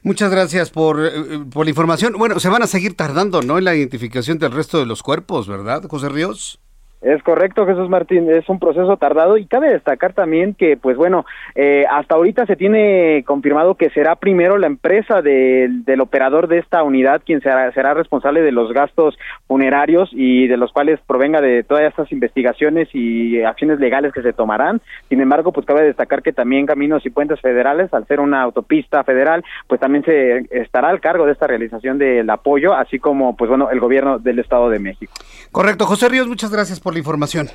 Muchas gracias por, eh, por la información. Bueno, se van a seguir tardando, ¿no? En la identificación del resto de los cuerpos, ¿verdad, José Ríos?
Es correcto, Jesús Martín, es un proceso tardado y cabe destacar también que, pues bueno, eh, hasta ahorita se tiene confirmado que será primero la empresa del operador de esta unidad quien será, será responsable de los gastos funerarios y de los cuales provenga de todas estas investigaciones y acciones legales que se tomarán. Sin embargo, pues cabe destacar que también Caminos y Puentes Federales, al ser una autopista federal, pues también se estará al cargo de esta realización del apoyo, así como, pues bueno, el gobierno del Estado de México.
Correcto, José Ríos, muchas gracias por la información.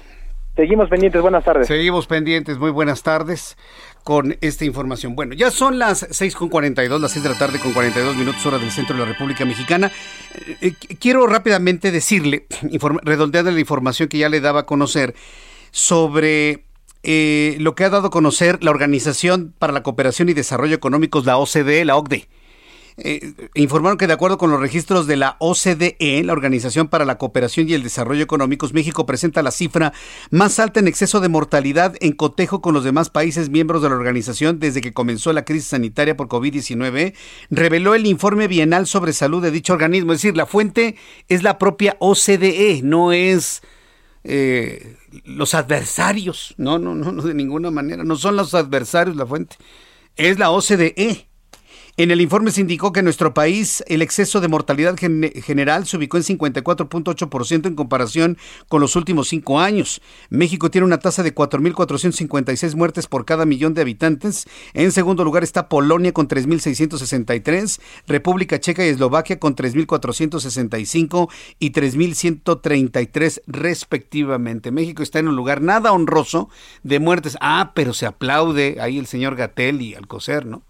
Seguimos pendientes, buenas tardes.
Seguimos pendientes, muy buenas tardes con esta información. Bueno, ya son las 6 con 42, las 6 de la tarde con 42 minutos hora del centro de la República Mexicana. Eh, quiero rápidamente decirle, redondeando la información que ya le daba a conocer sobre eh, lo que ha dado a conocer la Organización para la Cooperación y Desarrollo Económicos, la OCDE, la OCDE eh, informaron que de acuerdo con los registros de la OCDE, la Organización para la Cooperación y el Desarrollo Económicos, México presenta la cifra más alta en exceso de mortalidad en cotejo con los demás países miembros de la organización desde que comenzó la crisis sanitaria por COVID-19, reveló el informe bienal sobre salud de dicho organismo. Es decir, la fuente es la propia OCDE, no es... Eh, los adversarios, no, no, no, no, de ninguna manera, no son los adversarios la fuente, es la OCDE. En el informe se indicó que en nuestro país el exceso de mortalidad general se ubicó en 54.8% en comparación con los últimos cinco años. México tiene una tasa de 4.456 muertes por cada millón de habitantes. En segundo lugar está Polonia con 3.663, República Checa y Eslovaquia con 3.465 y 3.133 respectivamente. México está en un lugar nada honroso de muertes. Ah, pero se aplaude ahí el señor Gatel y Alcocer, ¿no?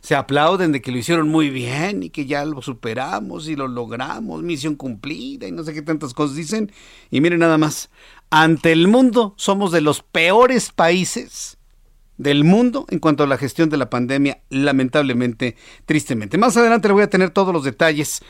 Se aplauden de que lo hicieron muy bien y que ya lo superamos y lo logramos, misión cumplida y no sé qué tantas cosas dicen. Y miren nada más, ante el mundo somos de los peores países del mundo en cuanto a la gestión de la pandemia, lamentablemente, tristemente. Más adelante le voy a tener todos los detalles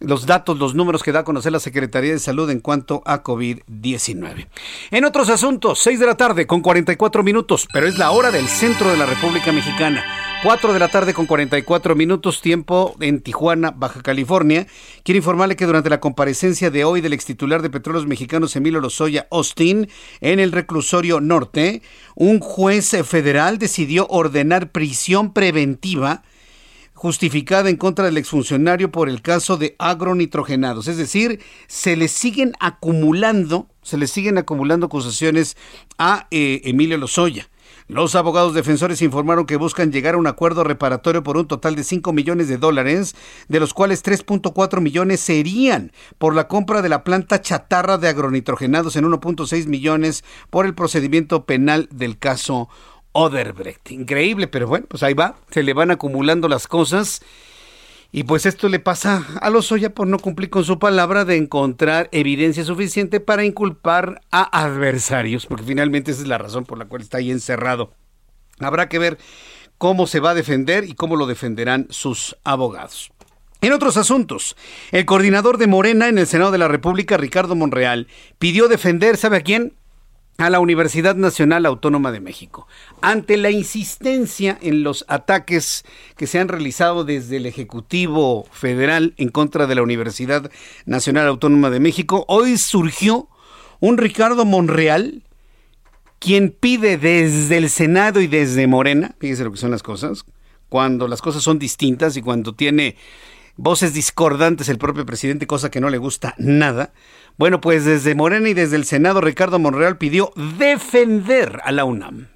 los datos, los números que da a conocer la Secretaría de Salud en cuanto a COVID-19. En otros asuntos, 6 de la tarde con 44 minutos, pero es la hora del centro de la República Mexicana. 4 de la tarde con 44 minutos, tiempo en Tijuana, Baja California. Quiero informarle que durante la comparecencia de hoy del ex titular de Petróleos Mexicanos, Emilio Lozoya Austin, en el reclusorio norte, un juez federal decidió ordenar prisión preventiva justificada en contra del exfuncionario por el caso de agronitrogenados. Es decir, se le siguen acumulando, se le siguen acumulando acusaciones a eh, Emilio Lozoya. Los abogados defensores informaron que buscan llegar a un acuerdo reparatorio por un total de 5 millones de dólares, de los cuales 3.4 millones serían por la compra de la planta chatarra de agronitrogenados en 1.6 millones por el procedimiento penal del caso Oderbrecht. Increíble, pero bueno, pues ahí va, se le van acumulando las cosas. Y pues esto le pasa a Lozoya por no cumplir con su palabra de encontrar evidencia suficiente para inculpar a adversarios, porque finalmente esa es la razón por la cual está ahí encerrado. Habrá que ver cómo se va a defender y cómo lo defenderán sus abogados. En otros asuntos, el coordinador de Morena en el Senado de la República, Ricardo Monreal, pidió defender, ¿sabe a quién? A la Universidad Nacional Autónoma de México. Ante la insistencia en los ataques que se han realizado desde el Ejecutivo Federal en contra de la Universidad Nacional Autónoma de México, hoy surgió un Ricardo Monreal, quien pide desde el Senado y desde Morena, fíjese lo que son las cosas, cuando las cosas son distintas y cuando tiene voces discordantes el propio presidente, cosa que no le gusta nada, bueno, pues desde Morena y desde el Senado, Ricardo Monreal pidió defender a la UNAM.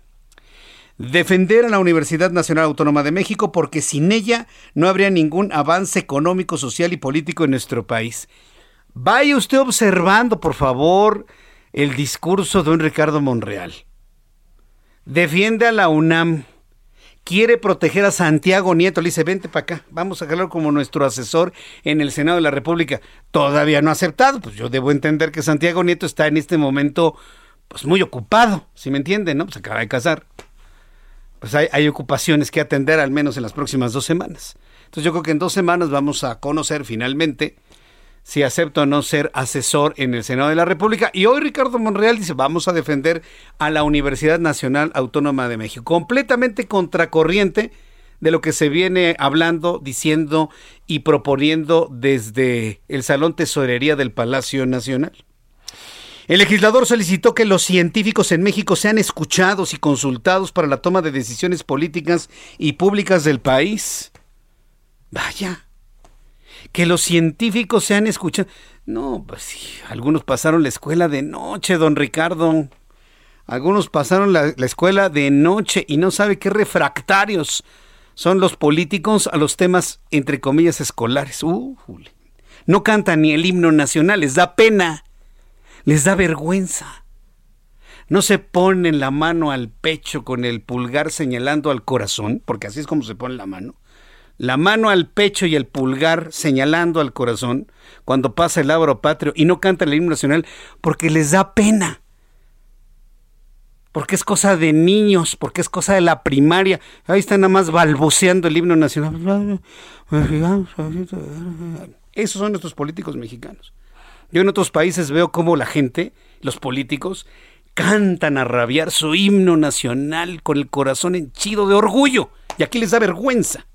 Defender a la Universidad Nacional Autónoma de México porque sin ella no habría ningún avance económico, social y político en nuestro país. Vaya usted observando, por favor, el discurso de un Ricardo Monreal. Defiende a la UNAM quiere proteger a Santiago Nieto. Le dice, vente para acá, vamos a dejarlo como nuestro asesor en el Senado de la República. Todavía no ha aceptado, pues yo debo entender que Santiago Nieto está en este momento pues muy ocupado, si me entienden, ¿no? Pues acaba de casar. Pues hay, hay ocupaciones que atender al menos en las próximas dos semanas. Entonces yo creo que en dos semanas vamos a conocer finalmente si acepto o no ser asesor en el Senado de la República. Y hoy Ricardo Monreal dice, vamos a defender a la Universidad Nacional Autónoma de México, completamente contracorriente de lo que se viene hablando, diciendo y proponiendo desde el Salón Tesorería del Palacio Nacional. El legislador solicitó que los científicos en México sean escuchados y consultados para la toma de decisiones políticas y públicas del país. Vaya, que los científicos se han escuchado. No, pues sí, algunos pasaron la escuela de noche, don Ricardo. Algunos pasaron la, escuela de noche y no sabe qué refractarios son los políticos a los temas, entre comillas, escolares. Uh, no cantan ni el himno nacional, les da pena, les da vergüenza. No se ponen la mano al pecho con el pulgar señalando al corazón, porque así es como se pone la mano la mano al pecho y el pulgar señalando al corazón cuando pasa el labro patrio y no canta el himno nacional porque les da pena. Porque es cosa de niños, porque es cosa de la primaria. Ahí están nada más balbuceando el himno nacional. Esos son nuestros políticos mexicanos. Yo en otros países veo cómo la gente, los políticos, cantan a rabiar su himno nacional con el corazón henchido de orgullo. Y aquí les da vergüenza.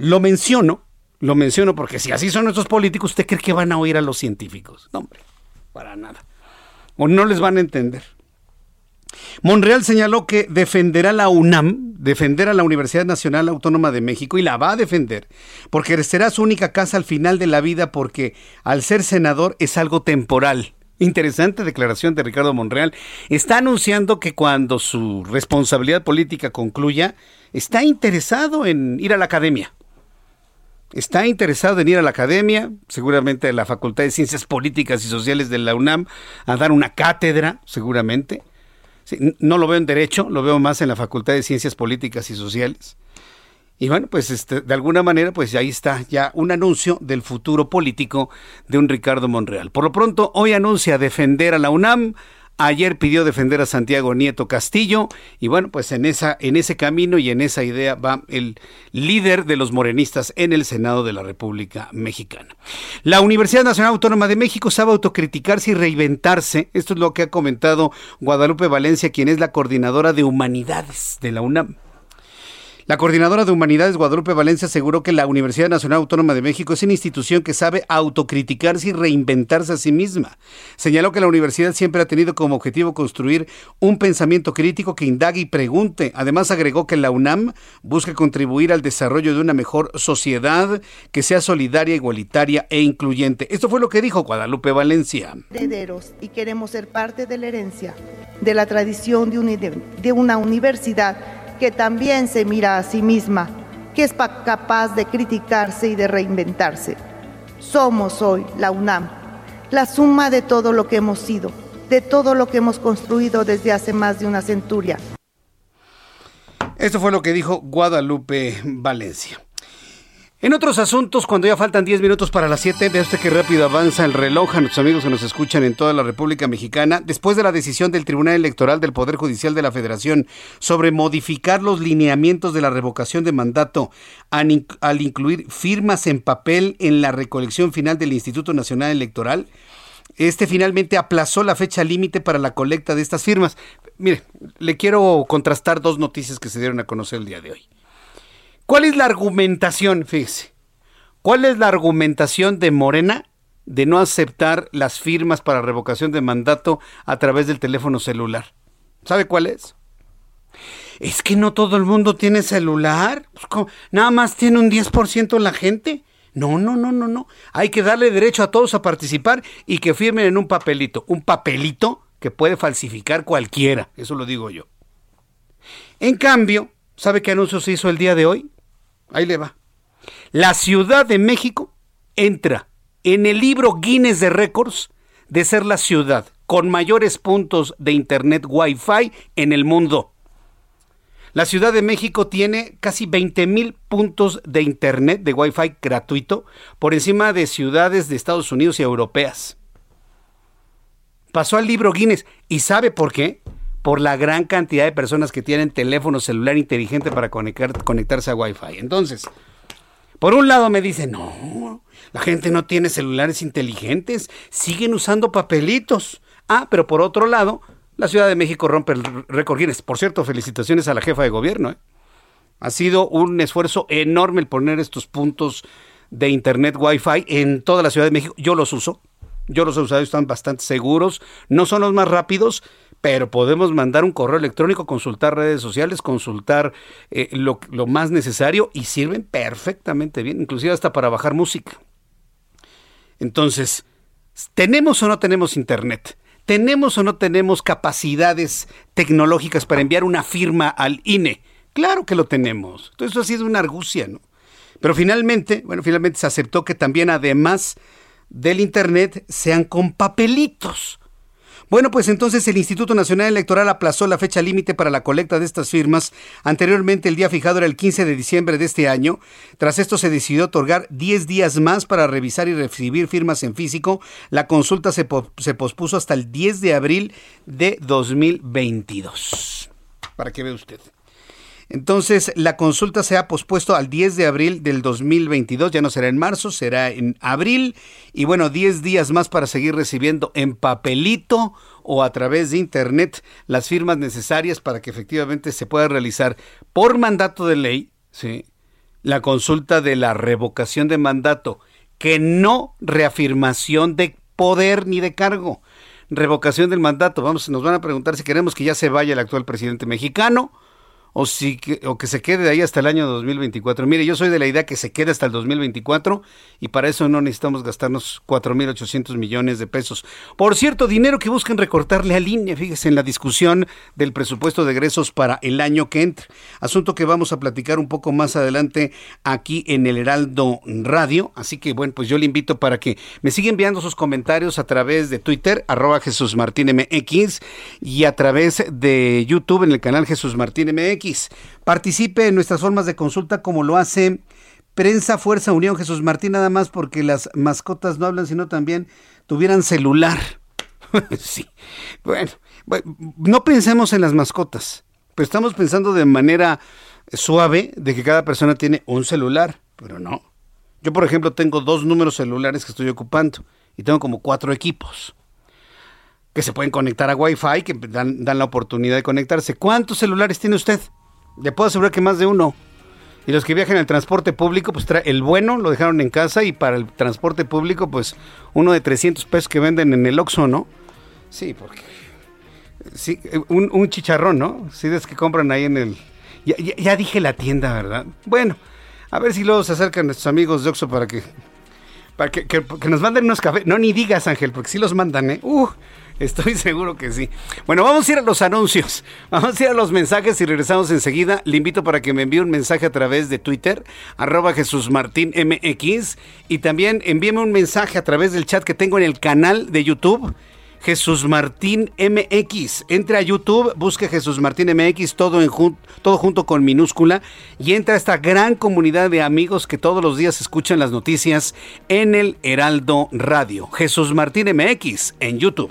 Lo menciono, lo menciono porque si así son nuestros políticos, ¿usted cree que van a oír a los científicos? No, hombre, para nada. O no les van a entender. Monreal señaló que defenderá la UNAM, defenderá la Universidad Nacional Autónoma de México y la va a defender, porque será su única casa al final de la vida porque al ser senador es algo temporal. Interesante declaración de Ricardo Monreal. Está anunciando que cuando su responsabilidad política concluya, está interesado en ir a la academia. Está interesado en ir a la academia, seguramente a la Facultad de Ciencias Políticas y Sociales de la UNAM, a dar una cátedra, seguramente no lo veo en derecho, lo veo más en la Facultad de Ciencias Políticas y Sociales. Y bueno, pues este, de alguna manera, pues ahí está ya un anuncio del futuro político de un Ricardo Monreal. Por lo pronto, hoy anuncia defender a la UNAM, Ayer pidió defender a Santiago Nieto Castillo y bueno, pues en esa en ese camino y en esa idea va el líder de los morenistas en el Senado de la República Mexicana. La Universidad Nacional Autónoma de México sabe autocriticarse y reinventarse. Esto es lo que ha comentado Guadalupe Valencia, quien es la coordinadora de humanidades de la UNAM. La coordinadora de Humanidades Guadalupe Valencia aseguró que la Universidad Nacional Autónoma de México es una institución que sabe autocriticarse y reinventarse a sí misma. Señaló que la universidad siempre ha tenido como objetivo construir un pensamiento crítico que indague y pregunte. Además agregó que la UNAM busca contribuir al desarrollo de una mejor sociedad que sea solidaria, igualitaria e incluyente. Esto fue lo que dijo Guadalupe Valencia.
Herederos y queremos ser parte de la herencia, de la tradición de una universidad que también se mira a sí misma, que es capaz de criticarse y de reinventarse. Somos hoy la UNAM, la suma de todo lo que hemos sido, de todo lo que hemos construido desde hace más de una centuria.
Esto fue lo que dijo Guadalupe Valencia. En otros asuntos, cuando ya faltan 10 minutos para las 7, vea usted que rápido avanza el reloj a nuestros amigos que nos escuchan en toda la República Mexicana, después de la decisión del Tribunal Electoral del Poder Judicial de la Federación sobre modificar los lineamientos de la revocación de mandato al, incluir firmas en papel en la recolección final del Instituto Nacional Electoral, este finalmente aplazó la fecha límite para la colecta de estas firmas. Mire, le quiero contrastar dos noticias que se dieron a conocer el día de hoy. ¿Cuál es la argumentación? Fíjese. ¿Cuál es la argumentación de Morena de no aceptar las firmas para revocación de mandato a través del teléfono celular? ¿Sabe cuál es? Es que no todo el mundo tiene celular. Pues, nada más tiene un 10% la gente. No, no, no, no, no. Hay que darle derecho a todos a participar y que firmen en un papelito. Un papelito que puede falsificar cualquiera. Eso lo digo yo. En cambio, ¿sabe qué anuncio se hizo el día de hoy? Ahí le va. La Ciudad de México entra en el libro Guinness de Récords de ser la ciudad con mayores puntos de Internet Wi-Fi en el mundo. La Ciudad de México tiene casi 20 mil puntos de Internet de Wi-Fi gratuito por encima de ciudades de Estados Unidos y europeas. Pasó al libro Guinness. ¿Y sabe por qué? Por la gran cantidad de personas que tienen teléfono celular inteligente para conectarse a Wi-Fi. Entonces, por un lado me dicen, no, la gente no tiene celulares inteligentes, siguen usando papelitos. Ah, pero por otro lado, la Ciudad de México rompe el récord Guinness. Por cierto, felicitaciones a la jefa de gobierno. ¿eh? Ha sido un esfuerzo enorme el poner estos puntos de Internet Wi-Fi en toda la Ciudad de México. Yo los uso. Yo los he usado, están bastante seguros. No son los más rápidos, pero podemos mandar un correo electrónico, consultar redes sociales, consultar eh, lo, lo, más necesario y sirven perfectamente bien, inclusive hasta para bajar música. Entonces, ¿tenemos o no tenemos Internet? ¿Tenemos o no tenemos capacidades tecnológicas para enviar una firma al INE? Claro que lo tenemos. Entonces, eso ha sido una argucia, ¿no? Pero finalmente, bueno, finalmente se aceptó que también además del Internet sean con papelitos. Bueno, pues entonces el Instituto Nacional Electoral aplazó la fecha límite para la colecta de estas firmas. Anteriormente el día fijado era el 15 de diciembre de este año. Tras esto se decidió otorgar 10 días más para revisar y recibir firmas en físico. La consulta se, se pospuso hasta el 10 de abril de 2022. Para que vea usted. Entonces, la consulta se ha pospuesto al 10 de abril del 2022, ya no será en marzo, será en abril. Y bueno, 10 días más para seguir recibiendo en papelito o a través de Internet las firmas necesarias para que efectivamente se pueda realizar por mandato de ley, ¿sí? la consulta de la revocación de mandato, que no reafirmación de poder ni de cargo revocación del mandato. Vamos, nos van a preguntar si queremos que ya se vaya el actual presidente mexicano o, si que, o que se quede de ahí hasta el año 2024. Mire, yo soy de la idea que se quede hasta el 2024 y para eso no necesitamos gastarnos 4.800 millones de pesos. Por cierto, dinero que buscan recortarle a línea, fíjese, en la discusión del presupuesto de egresos para el año que entra. Asunto que vamos a platicar un poco más adelante aquí en el Heraldo Radio. Así que, bueno, pues yo le invito para que me siga enviando sus comentarios a través de Twitter, arroba Jesús Martín MX, y a través de YouTube en el canal Jesús Martín MX Participe en nuestras formas de consulta como lo hace Prensa Fuerza Unión Jesús Martín, nada más porque las mascotas no hablan, sino también tuvieran celular. sí. Bueno, no pensemos en las mascotas, pero estamos pensando de manera suave de que cada persona tiene un celular, pero no. Yo, por ejemplo, tengo dos números celulares que estoy ocupando y tengo como cuatro equipos que se pueden conectar a Wi-Fi, que dan, la oportunidad de conectarse. ¿Cuántos celulares tiene usted? Le puedo asegurar que más de uno. Y los que viajan en transporte público, pues el bueno lo dejaron en casa y para el transporte público, pues uno de 300 pesos que venden en el Oxxo, ¿no? Sí, porque... Sí, un, chicharrón, ¿no? Sí, es que compran ahí en el... Ya, dije la tienda, ¿verdad? Bueno, a ver si luego se acercan nuestros amigos de Oxxo para que... Para que, que, nos manden unos cafés. No, ni digas, Ángel, porque sí los mandan, ¿eh? Uh, Estoy seguro que sí. Bueno, vamos a ir a los anuncios. Vamos a ir a los mensajes y regresamos enseguida. Le invito para que me envíe un mensaje a través de Twitter, arroba Jesús Martín MX. Y también envíeme un mensaje a través del chat que tengo en el canal de YouTube. Jesús Martín MX. Entre a YouTube, busque Jesús Martín MX, todo, en todo junto con minúscula, y entra a esta gran comunidad de amigos que todos los días escuchan las noticias en el Heraldo Radio. Jesús Martín MX en YouTube.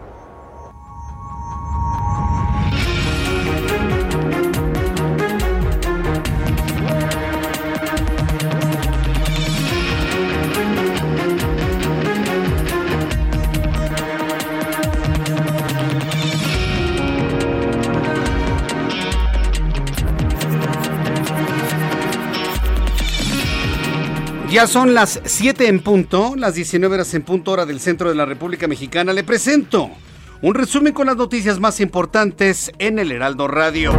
Ya son las 7 en punto, las 19 horas en punto hora del centro de la República Mexicana. Le presento un resumen con las noticias más importantes en el Heraldo Radio.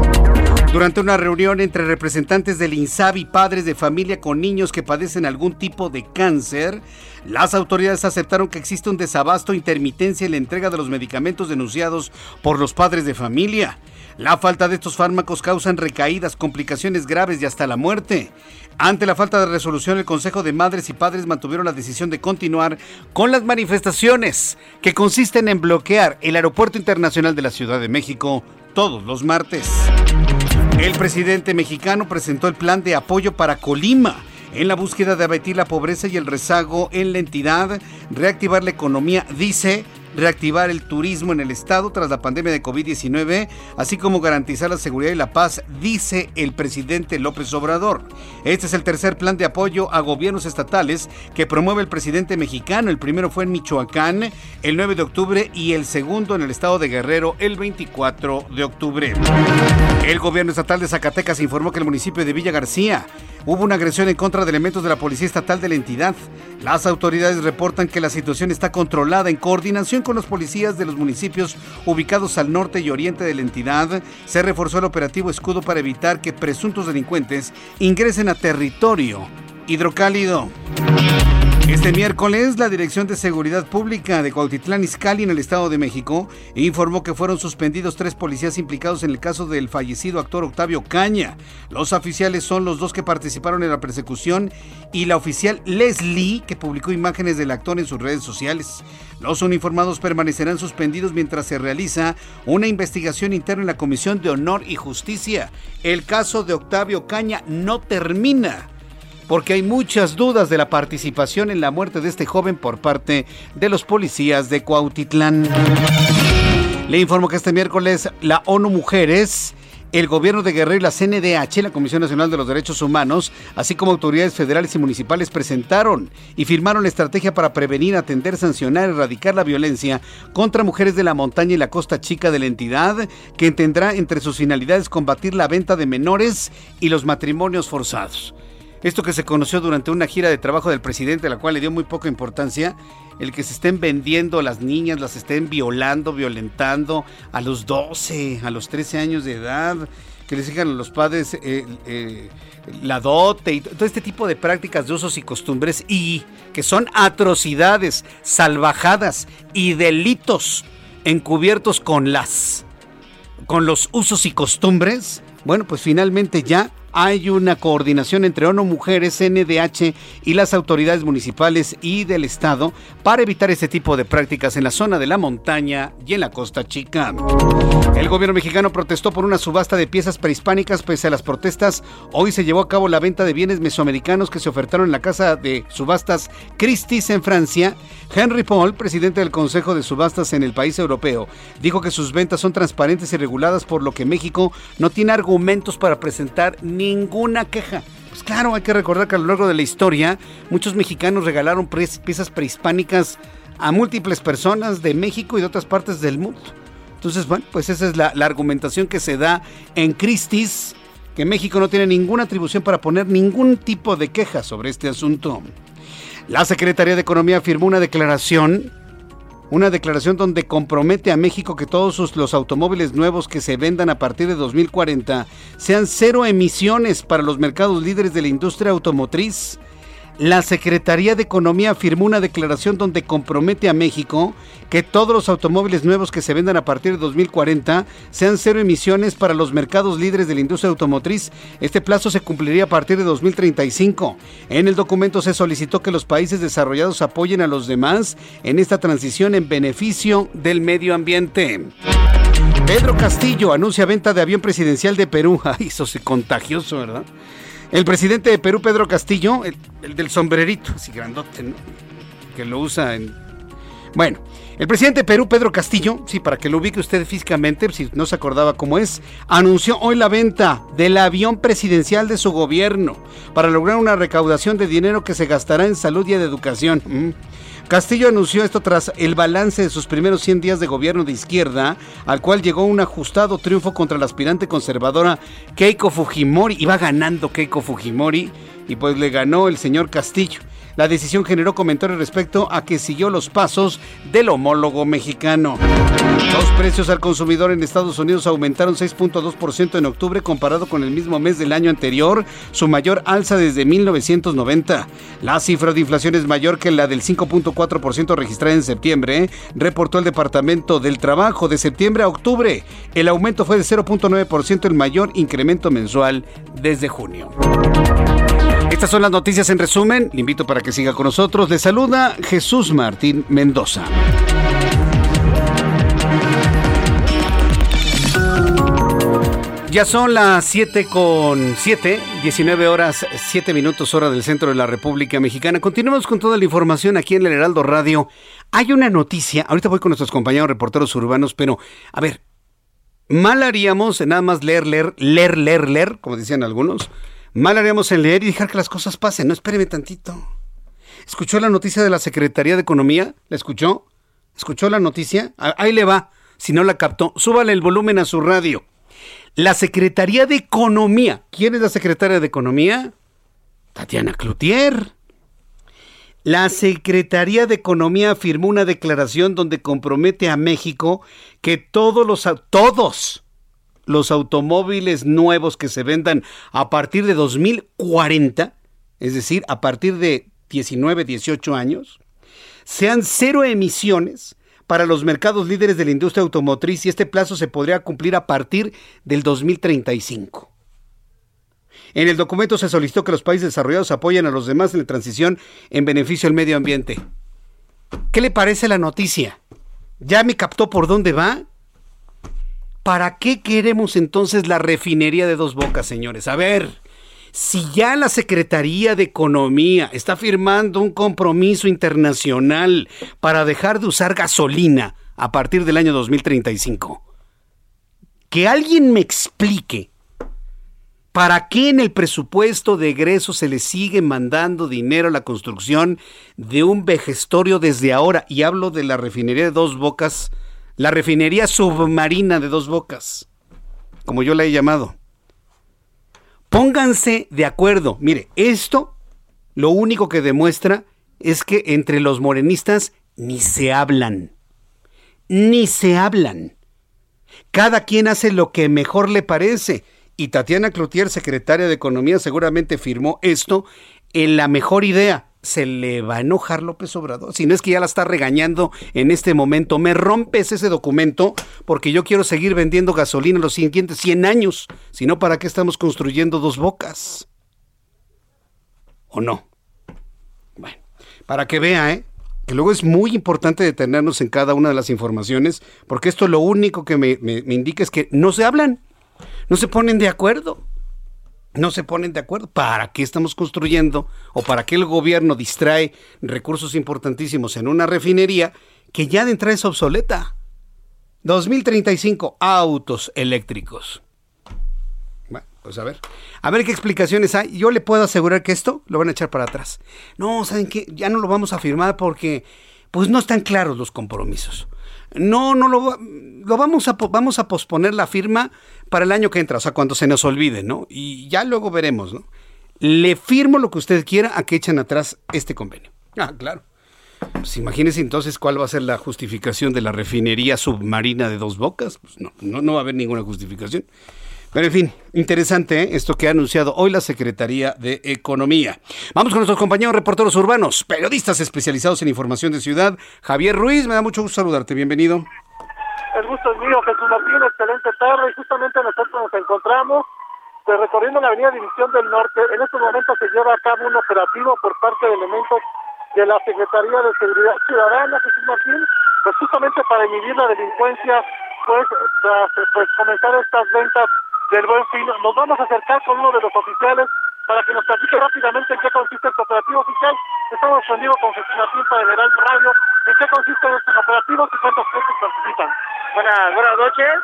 Durante una reunión entre representantes del INSABI, padres de familia con niños que padecen algún tipo de cáncer, las autoridades aceptaron que existe un desabasto intermitencia en la entrega de los medicamentos denunciados por los padres de familia. La falta de estos fármacos causan recaídas, complicaciones graves y hasta la muerte. Ante la falta de resolución, el Consejo de Madres y Padres mantuvieron la decisión de continuar con las manifestaciones, que consisten en bloquear el Aeropuerto Internacional de la Ciudad de México todos los martes. El presidente mexicano presentó el plan de apoyo para Colima en la búsqueda de abatir la pobreza y el rezago en la entidad, reactivar la economía, dice, reactivar el turismo en el estado tras la pandemia de COVID-19, así como garantizar la seguridad y la paz, dice el presidente López Obrador. Este es el tercer plan de apoyo a gobiernos estatales que promueve el presidente mexicano. El primero fue en Michoacán el 9 de octubre y el segundo en el estado de Guerrero el 24 de octubre. El gobierno estatal de Zacatecas informó que el municipio de Villa García hubo una agresión en contra de elementos de la policía estatal de la entidad. Las autoridades reportan que la situación está controlada en coordinación con los policías de los municipios ubicados al norte y oriente de la entidad. Se reforzó el operativo Escudo para evitar que presuntos delincuentes ingresen a territorio hidrocálido. Este miércoles, la Dirección de Seguridad Pública de Cuautitlán Izcalli en el Estado de México informó que fueron suspendidos tres policías implicados en el caso del fallecido actor Octavio Caña. Los oficiales son los dos que participaron en la persecución y la oficial Leslie, que publicó imágenes del actor en sus redes sociales. Los uniformados permanecerán suspendidos mientras se realiza una investigación interna en la Comisión de Honor y Justicia. El caso de Octavio Caña no termina porque hay muchas dudas de la participación en la muerte de este joven por parte de los policías de Cuautitlán. Le informo que este miércoles la ONU Mujeres el gobierno de Guerrero y la CNDH, la Comisión Nacional de los Derechos Humanos, así como autoridades federales y municipales presentaron y firmaron la estrategia para prevenir, atender, sancionar, erradicar la violencia contra mujeres de la montaña y la costa chica de la entidad, que tendrá entre sus finalidades combatir la venta de menores y los matrimonios forzados. Esto que se conoció durante una gira de trabajo del presidente, a la cual le dio muy poca importancia, el que se estén vendiendo a las niñas, las estén violando, violentando a los 12, a los 13 años de edad, que les digan a los padres eh, eh, la dote y todo este tipo de prácticas de usos y costumbres y que son atrocidades, salvajadas y delitos encubiertos con las con los usos y costumbres. Bueno, pues finalmente ya hay una coordinación entre ONU Mujeres, NDH y las autoridades municipales y del Estado para evitar este tipo de prácticas en la zona de la montaña y en la costa chica. El gobierno mexicano protestó por una subasta de piezas prehispánicas. Pese a las protestas, hoy se llevó a cabo la venta de bienes mesoamericanos que se ofertaron en la casa de subastas Christie's en Francia. Henry Paul, presidente del Consejo de Subastas en el país europeo, dijo que sus ventas son transparentes y reguladas, por lo que México no tiene argumentos para presentar ninguna queja. Pues claro, hay que recordar que a lo largo de la historia muchos mexicanos regalaron piezas prehispánicas a múltiples personas de México y de otras partes del mundo. Entonces, bueno, pues esa es la, argumentación que se da en Christie's, que México no tiene ninguna atribución para poner ningún tipo de queja sobre este asunto. La Secretaría de Economía firmó una declaración, una declaración donde compromete a México que todos los automóviles nuevos que se vendan a partir de 2040 sean cero emisiones para los mercados líderes de la industria automotriz la Secretaría de Economía firmó una declaración donde compromete a México que todos los automóviles nuevos que se vendan a partir de 2040 sean cero emisiones para los mercados líderes de la industria automotriz. Este plazo se cumpliría a partir de 2035. En el documento se solicitó que los países desarrollados apoyen a los demás en esta transición en beneficio del medio ambiente. Pedro Castillo anuncia venta de avión presidencial de Perú. Ay, eso es contagioso, ¿verdad? El presidente de Perú, Pedro Castillo, el, del sombrerito, así grandote, que lo usa en... Bueno, el presidente de Perú, Pedro Castillo, sí, para que lo ubique usted físicamente, si no se acordaba cómo es, anunció hoy la venta del avión presidencial de su gobierno para lograr una recaudación de dinero que se gastará en salud y en educación. Mm. Castillo anunció esto tras el balance de sus primeros 100 días de gobierno de izquierda, al cual llegó un ajustado triunfo contra la aspirante conservadora Keiko Fujimori. Iba ganando Keiko Fujimori y pues le ganó el señor Castillo. La decisión generó comentarios respecto a que siguió los pasos del homólogo mexicano. Los precios al consumidor en Estados Unidos aumentaron 6.2% en octubre comparado con el mismo mes del año anterior, su mayor alza desde 1990. La cifra de inflación es mayor que la del 5.4% registrada en septiembre, reportó el Departamento del Trabajo de septiembre a octubre. El aumento fue de 0.9%, el mayor incremento mensual desde junio. Estas son las noticias en resumen. Le invito para que siga con nosotros. Le saluda Jesús Martín Mendoza. Ya son las 7 con 7, 19 horas 7 minutos hora del centro de la República Mexicana. Continuamos con toda la información aquí en el Heraldo Radio. Hay una noticia, ahorita voy con nuestros compañeros reporteros urbanos, pero a ver, mal haríamos nada más leer, leer, leer, leer, leer, como decían algunos, Mal haríamos en leer y dejar que las cosas pasen. No, espéreme tantito. ¿Escuchó la noticia de la Secretaría de Economía? ¿La escuchó? ¿Escuchó la noticia? Ahí le va. Si no la captó, súbale el volumen a su radio. La Secretaría de Economía. ¿Quién es la Secretaria de Economía? Tatiana Cloutier. La Secretaría de Economía firmó una declaración donde compromete a México que todos los todos los automóviles nuevos que se vendan a partir de 2040, es decir, a partir de 19, 18 años, sean cero emisiones para los mercados líderes de la industria automotriz y este plazo se podría cumplir a partir del 2035. En el documento se solicitó que los países desarrollados apoyen a los demás en la transición en beneficio del medio ambiente. ¿Qué le parece la noticia? ¿Ya me captó por dónde va? ¿Para qué queremos entonces la refinería de dos bocas, señores? A ver, si ya la Secretaría de Economía está firmando un compromiso internacional para dejar de usar gasolina a partir del año 2035, que alguien me explique ¿Para qué en el presupuesto de egreso se le sigue mandando dinero a la construcción de un vejestorio desde ahora? Y hablo de la refinería de dos bocas, la refinería submarina de dos bocas, como yo la he llamado. Pónganse de acuerdo. Mire, esto lo único que demuestra es que entre los morenistas ni se hablan. Ni se hablan. Cada quien hace lo que mejor le parece y Tatiana Cloutier, secretaria de Economía, seguramente firmó esto en la mejor idea. Se le va a enojar López Obrador. Si no es que ya la está regañando en este momento. Me rompes ese documento porque yo quiero seguir vendiendo gasolina los siguientes 100 años. Si no, ¿para qué estamos construyendo dos bocas? ¿O no? Bueno, para que vea, ¿eh? Que luego es muy importante detenernos en cada una de las informaciones, porque esto lo único que me, me indica es que no se hablan. No se ponen de acuerdo. No se ponen de acuerdo. ¿Para qué estamos construyendo o para qué el gobierno distrae recursos importantísimos en una refinería que ya de entrada es obsoleta? 2035 autos eléctricos. Bueno, pues a ver. A ver qué explicaciones hay. Yo le puedo asegurar que esto lo van a echar para atrás. No, ¿saben qué? Ya no lo vamos a firmar porque pues no están claros los compromisos. No, no lo, lo vamos a vamos a posponer la firma para el año que entra, o sea, cuando se nos olvide, ¿no? Y ya luego veremos, ¿no? Le firmo lo que usted quiera a que echen atrás este convenio. Ah, claro. Pues imagínese entonces cuál va a ser la justificación de la refinería submarina de dos bocas. Pues no, no, no va a haber ninguna justificación. Pero en fin, interesante ¿eh? esto que ha anunciado hoy la Secretaría de Economía. Vamos con nuestros compañeros reporteros urbanos, periodistas especializados en información de ciudad. Javier Ruiz, me da mucho gusto saludarte, bienvenido.
El gusto es mío, Jesús Martín, excelente tarde y justamente nosotros nos encontramos pues, recorriendo la avenida División del Norte. En estos momentos se lleva a cabo un operativo por parte de elementos de la Secretaría de Seguridad Ciudadana, Jesús Martín, pues justamente para inhibir la delincuencia, pues tras pues, comenzar estas ventas del Buen Fin. Nos vamos a acercar con uno de los oficiales para que nos platique rápidamente en qué consiste este operativo oficial. Estamos rendidos con Jesús Martín para el Radio. ¿En qué consisten estos operativos y cuántos puestos participan?
Buenas, buenas noches.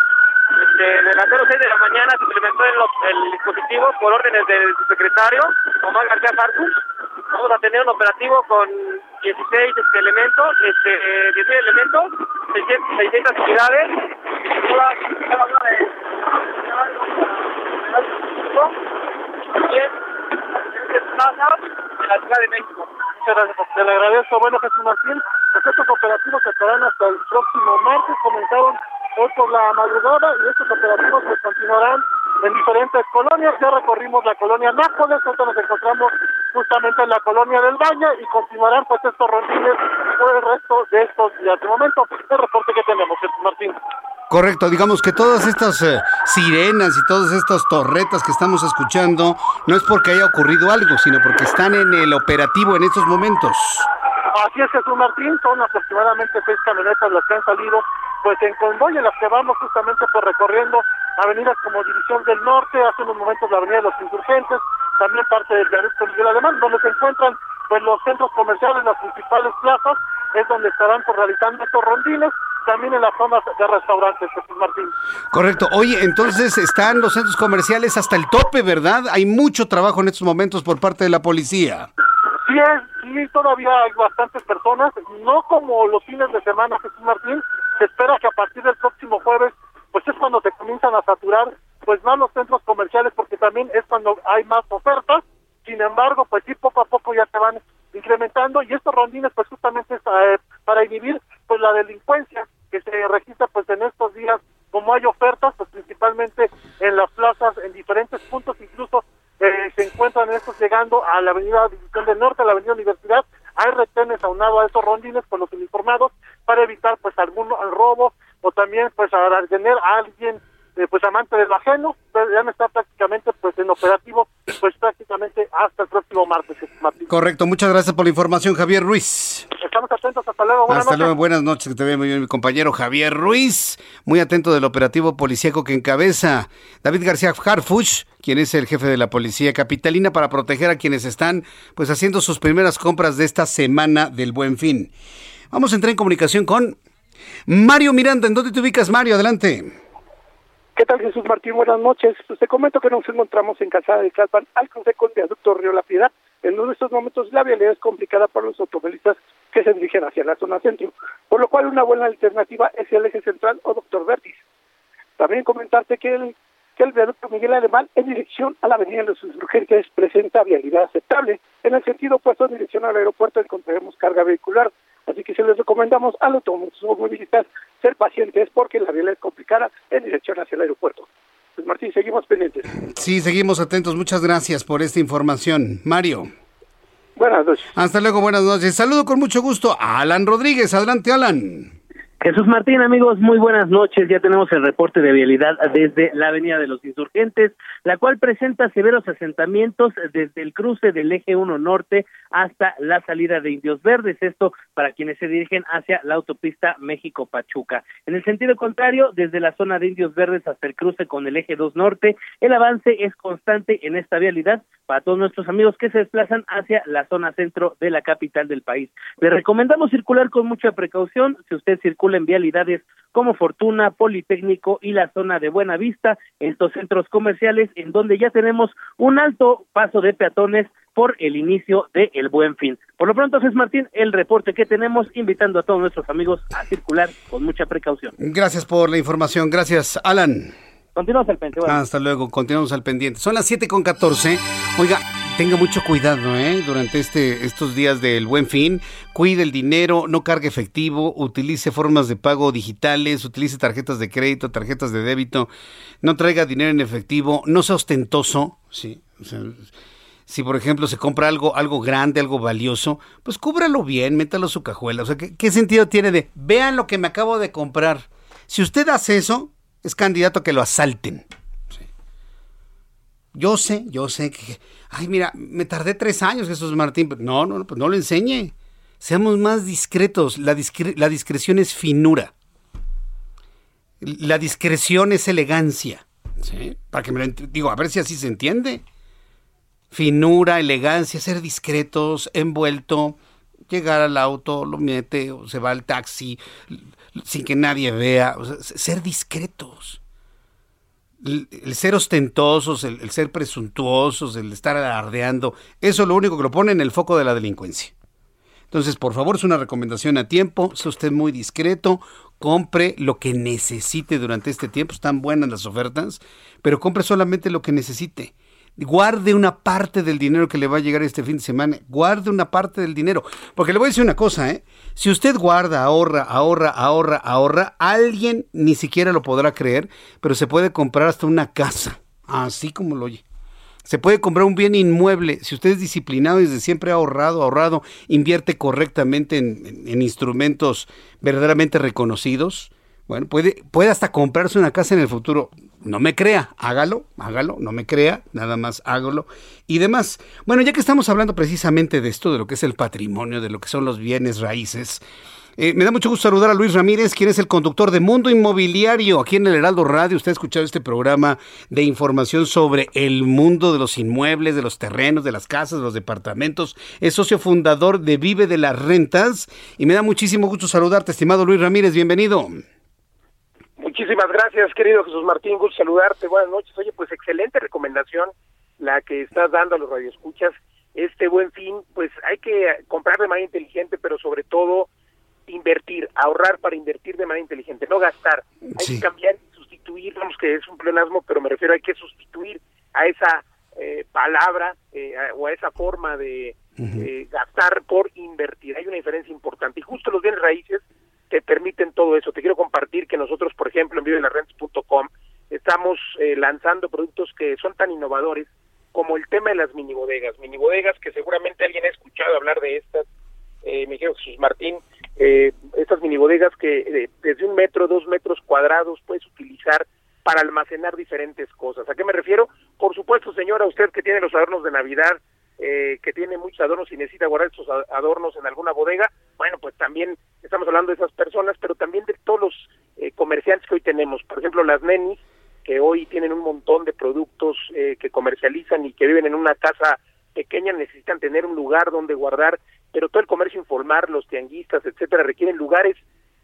Desde las 06 de la mañana se implementó el, el dispositivo por órdenes del secretario, Omar García Farcus. Vamos a tener un operativo con 16 este, elementos, este, 16 elementos, 600, 600 unidades, todas, cada una la Ciudad de México.
Muchas gracias, te le agradezco. Bueno, Jesús Martín, pues estos operativos estarán hasta el próximo martes, comenzaron hoy por la madrugada y estos operativos pues continuarán en diferentes colonias. Ya recorrimos la colonia Nápoles, ahorita nos encontramos justamente en la colonia del Baño y continuarán pues estos rondines por el resto de estos días. De momento, el reporte que tenemos, Martín.
Correcto, digamos que todas estas eh, sirenas y todas estas torretas que estamos escuchando no es porque haya ocurrido algo, sino porque están en el operativo en estos momentos.
Así es, Jesús Martín, son aproximadamente seis camionetas las que han salido pues en convoy en las que vamos justamente por recorriendo avenidas como División del Norte, hace unos momentos la Avenida de los Insurgentes, también parte del Viaducto Miguel Alemán, donde se encuentran pues los centros comerciales, las principales plazas, es donde estarán por realizando estos rondines, también en las zonas de restaurantes, Jesús Martín.
Correcto. Oye, entonces están los centros comerciales hasta el tope, ¿verdad? Hay mucho trabajo en estos momentos por parte de la policía.
Sí, sí, todavía hay bastantes personas, no como los fines de semana, Jesús Martín, se espera que a partir del próximo jueves, pues es cuando se comienzan a saturar, pues más los centros comerciales, porque también es cuando hay más ofertas, sin embargo, pues sí, poco a poco ya se van incrementando, y estos rondines, pues justamente es eh, para inhibir, pues la delincuencia que se registra, pues en estos días, como hay ofertas, pues principalmente en las plazas, en diferentes puntos, incluso eh, se encuentran estos llegando a la avenida División del Norte, a la avenida Universidad, hay retenes aunado a esos rondines con los uniformados para evitar pues algún robo o también pues a tener a alguien eh, pues amante del ajeno, ya no está prácticamente pues en operativo pues prácticamente hasta el próximo martes.
Correcto, muchas gracias por la información Javier Ruiz.
Estamos atentos, hasta luego. Buenas
hasta luego, buenas noches, que te veo muy bien mi compañero Javier Ruiz, muy atento del operativo policíaco que encabeza David García Harfuch, quien es el jefe de la policía capitalina para proteger a quienes están pues haciendo sus primeras compras de esta semana del Buen Fin. Vamos a entrar en comunicación con Mario Miranda. ¿En dónde te ubicas, Mario? Adelante.
¿Qué tal, Jesús Martín? Buenas noches. Pues te comento que nos encontramos en Casada de Tlalpan, al cruce con viaducto Río La Piedad. En uno de estos momentos la vialidad es complicada para los automovilistas que se dirigen hacia la zona centro, por lo cual una buena alternativa es el eje central o Doctor Vertis. También comentarte que el, que el viaducto Miguel Alemán en dirección a la avenida de los insurgentes presenta vialidad aceptable. En el sentido opuesto en dirección al aeropuerto encontraremos carga vehicular Así que se les recomendamos a los automovilistas ser pacientes porque la vía es complicada en dirección hacia el aeropuerto. Pues Martín, seguimos pendientes.
Sí, seguimos atentos. Muchas gracias por esta información. Mario.
Buenas noches.
Hasta luego, buenas noches. Saludo con mucho gusto a Alan Rodríguez. Adelante, Alan.
Jesús Martín, amigos, muy buenas noches. Ya tenemos el reporte de vialidad desde la Avenida de los Insurgentes, la cual presenta severos asentamientos desde el cruce del eje 1 norte hasta la salida de Indios Verdes. Esto para quienes se dirigen hacia la autopista México-Pachuca. En el sentido contrario, desde la zona de Indios Verdes hasta el cruce con el eje 2 norte, el avance es constante en esta vialidad para todos nuestros amigos que se desplazan hacia la zona centro de la capital del país. Les recomendamos circular con mucha precaución. Si usted circula en vialidades como Fortuna, Politécnico y la zona de Buena Vista, estos centros comerciales en donde ya tenemos un alto paso de peatones por el inicio de el Buen Fin. Por lo pronto, Jesús Martín, el reporte que tenemos, invitando a todos nuestros amigos a circular con mucha precaución.
Gracias por la información. Gracias, Alan.
Continuamos al pendiente.
Hasta luego, continuamos al pendiente. Son las 7 con 14. Oiga, tenga mucho cuidado ¿eh? durante este, estos días del buen fin. Cuide el dinero, no cargue efectivo, utilice formas de pago digitales, utilice tarjetas de crédito, tarjetas de débito, no traiga dinero en efectivo, no sea ostentoso. ¿sí? si por ejemplo se compra algo, algo grande, algo valioso, pues cúbralo bien, métalo a su cajuela. O sea, ¿qué, ¿qué, sentido tiene de vean lo que me acabo de comprar? Si usted hace eso, es candidato a que lo asalten. Yo sé, yo sé que, ay, mira, me tardé tres años, Jesús Martín. No, no, pues no lo enseñe. Seamos más discretos. La, la discreción es finura. La discreción es elegancia. Para que me lo digo, a ver si así se entiende. Finura, elegancia, ser discretos, envuelto, llegar al auto, lo mete, o se va al taxi, sin que nadie vea. ser discretos el, ser ostentosos, el, ser presuntuosos, el estar alardeando, eso es lo único que lo pone en el foco de la delincuencia. Entonces, por favor, es una recomendación a tiempo, sea usted muy discreto, compre lo que necesite durante este tiempo, están buenas las ofertas, pero compre solamente lo que necesite guarde una parte del dinero que le va a llegar este fin de semana, guarde una parte del dinero, porque le voy a decir una cosa, ¿eh? Si usted guarda, ahorra, ahorra, ahorra, ahorra, alguien ni siquiera lo podrá creer, pero se puede comprar hasta una casa, así como lo oye. Se puede comprar un bien inmueble. Si usted es disciplinado y desde siempre ha ahorrado, ahorrado, invierte correctamente en instrumentos verdaderamente reconocidos, bueno, puede, puede hasta comprarse una casa en el futuro. No me crea, hágalo, hágalo, no me crea, nada más hágalo y demás. Bueno, ya que estamos hablando precisamente de esto, de lo que es el patrimonio, de lo que son los bienes raíces, eh, me da mucho gusto saludar a Luis Ramírez, quien es el conductor de Mundo Inmobiliario aquí en el Heraldo Radio. Usted ha escuchado este programa de información sobre el mundo de los inmuebles, de los terrenos, de las casas, de los departamentos. Es socio fundador de Vive de las Rentas y me da muchísimo gusto saludarte, estimado Luis Ramírez. Bienvenido.
Muchísimas gracias, querido Jesús Martín. Gusto saludarte. Buenas noches. Oye, pues excelente recomendación la que estás dando a los radioescuchas. Este buen fin, pues hay que comprar de manera inteligente, pero sobre todo invertir, ahorrar para invertir de manera inteligente, no gastar. Hay que cambiar y sustituir, vamos que es un pleonasmo, pero me refiero hay que sustituir a esa eh, palabra eh, o a esa forma de eh, gastar por invertir. Hay una diferencia importante. Y justo los bienes raíces te permiten todo eso. Te quiero compartir que nosotros, por ejemplo, en vivelarrentes.com estamos eh, lanzando productos que son tan innovadores como el tema de las minibodegas, minibodegas que seguramente alguien ha escuchado hablar de estas, eh, me dijeron Jesús Martín, eh, estas minibodegas que eh, desde un metro, dos metros cuadrados puedes utilizar para almacenar diferentes cosas. ¿A qué me refiero? Por supuesto, señora, usted que tiene los adornos de Navidad, eh, que tiene muchos adornos y necesita guardar esos adornos en alguna bodega, bueno, pues también estamos hablando de esas personas, pero también de todos los eh, comerciantes que hoy tenemos. Por ejemplo, las nenis, que hoy tienen un montón de productos eh, que comercializan y que viven en una casa pequeña, necesitan tener un lugar donde guardar, pero todo el comercio informal, los tianguistas, etcétera, requieren lugares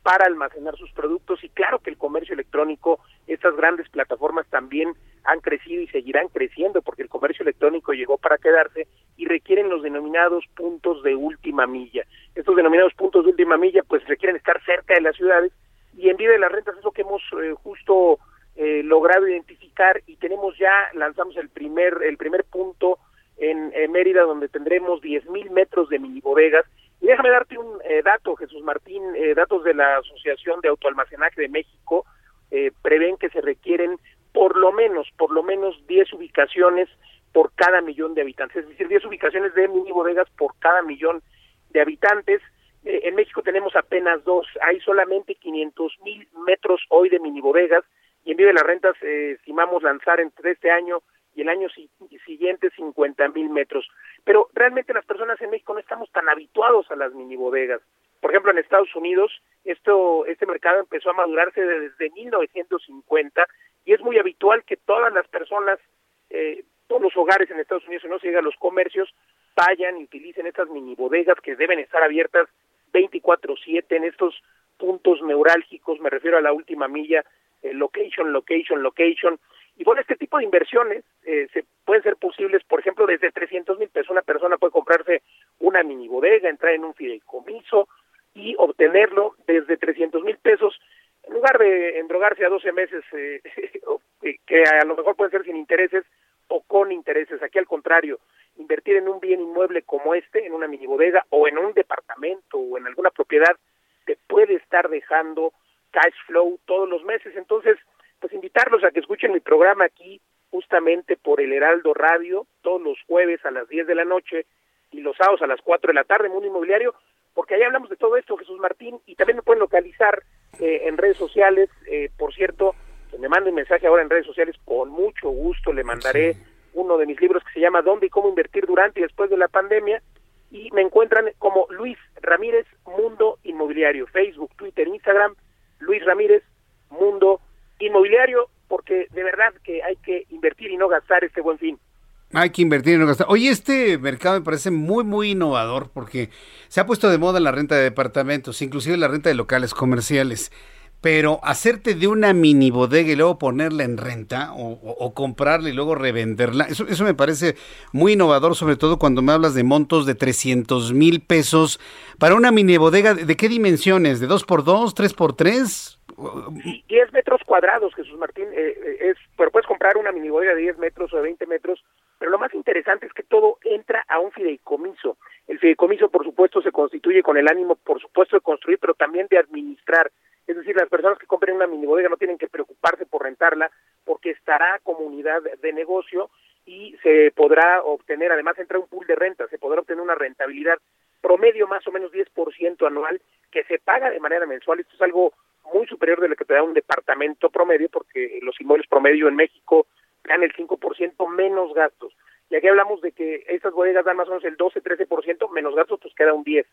para almacenar sus productos. Y claro que el comercio electrónico, estas grandes plataformas también han crecido y seguirán creciendo porque el comercio electrónico llegó para quedarse y requieren los denominados puntos de última milla. Estos denominados puntos de última milla pues requieren estar cerca de las ciudades y en Vida de las Rentas es lo que hemos eh, justo eh, logrado identificar. Y tenemos ya, lanzamos el primer, el primer punto en, Mérida donde tendremos 10 mil metros de mini bodegas y déjame darte un eh, dato, Jesús Martín, eh, datos de la Asociación de Autoalmacenaje de México eh, prevén que se requieren por lo menos, por lo menos 10 ubicaciones por cada millón de habitantes, es decir, 10 ubicaciones de mini bodegas por cada millón de habitantes. en México tenemos apenas dos, hay solamente 500 mil metros hoy de mini bodegas y en Vive las Rentas estimamos lanzar entre este año y el año siguiente 50 mil metros. Pero realmente las personas en México no estamos tan habituados a las mini bodegas. Por ejemplo, en Estados Unidos, esto, este mercado empezó a madurarse desde 1950 y es muy habitual que todas las personas, eh, todos los hogares en Estados Unidos, si no se llega a los comercios, vayan y utilicen estas mini bodegas que deben estar abiertas 24/7 en estos puntos neurálgicos, me refiero a la última milla, eh, location, location, location, y bueno, este tipo de inversiones eh, se pueden ser posibles, por ejemplo, desde 300 mil pesos. Una persona puede comprarse una mini bodega, entrar en un fideicomiso y obtenerlo desde 300 mil pesos, en lugar de endrogarse a 12 meses, eh, que a lo mejor pueden ser sin intereses o con intereses. Aquí al contrario, invertir en un bien inmueble como este, en una mini bodega o en un departamento o en alguna propiedad, te puede estar dejando cash flow todos los meses. Entonces, invitarlos a que escuchen mi programa aquí justamente por el Heraldo Radio todos los jueves a las 10 de la noche y los sábados a las 4 de la tarde, Mundo Inmobiliario, porque ahí hablamos de todo esto, Jesús Martín, y también me pueden localizar eh, en redes sociales, eh, por cierto, que me manden mensaje ahora en redes sociales, con mucho gusto le mandaré uno de mis libros que se llama ¿Dónde y cómo invertir durante y después de la pandemia? Y me encuentran como Luis Ramírez Mundo Inmobiliario, Facebook, Twitter, Instagram, Luis Ramírez Mundo inmobiliario porque de verdad que hay que invertir y no gastar este buen fin.
Hay que invertir y no gastar. Oye, este mercado me parece muy, muy innovador porque se ha puesto de moda la renta de departamentos, inclusive la renta de locales comerciales. Pero hacerte de una mini bodega y luego ponerla en renta o, o, comprarla y luego revenderla, eso, eso me parece muy innovador, sobre todo cuando me hablas de montos de 300 mil pesos. Para una mini bodega, ¿de qué dimensiones? ¿De 2x2, 3x3? Sí,
10 metros cuadrados, Jesús Martín, eh, eh, es, pero puedes comprar una miniboya de 10 metros o de 20 metros, pero lo más interesante es que todo entra a un fideicomiso. El fideicomiso, por supuesto, se constituye con el ánimo, por supuesto, de construir, pero también de administrar. Es decir, las personas que compren una minibodega no tienen que preocuparse por rentarla, porque estará como unidad de negocio y se podrá obtener, además entra un pool de renta, se podrá obtener una rentabilidad promedio más o menos 10% anual que se paga de manera mensual. Esto es algo muy superior de lo que te da un departamento promedio, porque los inmuebles promedio en México dan el 5% menos gastos. Y aquí hablamos de que estas bodegas dan más o menos el 12-13% menos gastos, pues queda un 10,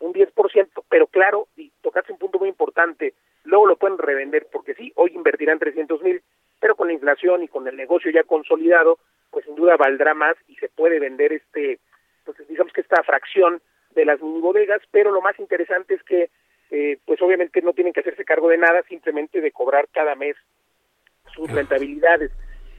un 10%, pero claro, y tocaste un punto muy importante, luego lo pueden revender, porque sí, hoy invertirán 300 mil, pero con la inflación y con el negocio ya consolidado, pues sin duda valdrá más y se puede vender este, pues digamos que esta fracción de las mini bodegas, pero lo más interesante es que eh, pues obviamente no tienen que hacerse cargo de nada, simplemente de cobrar cada mes sus rentabilidades.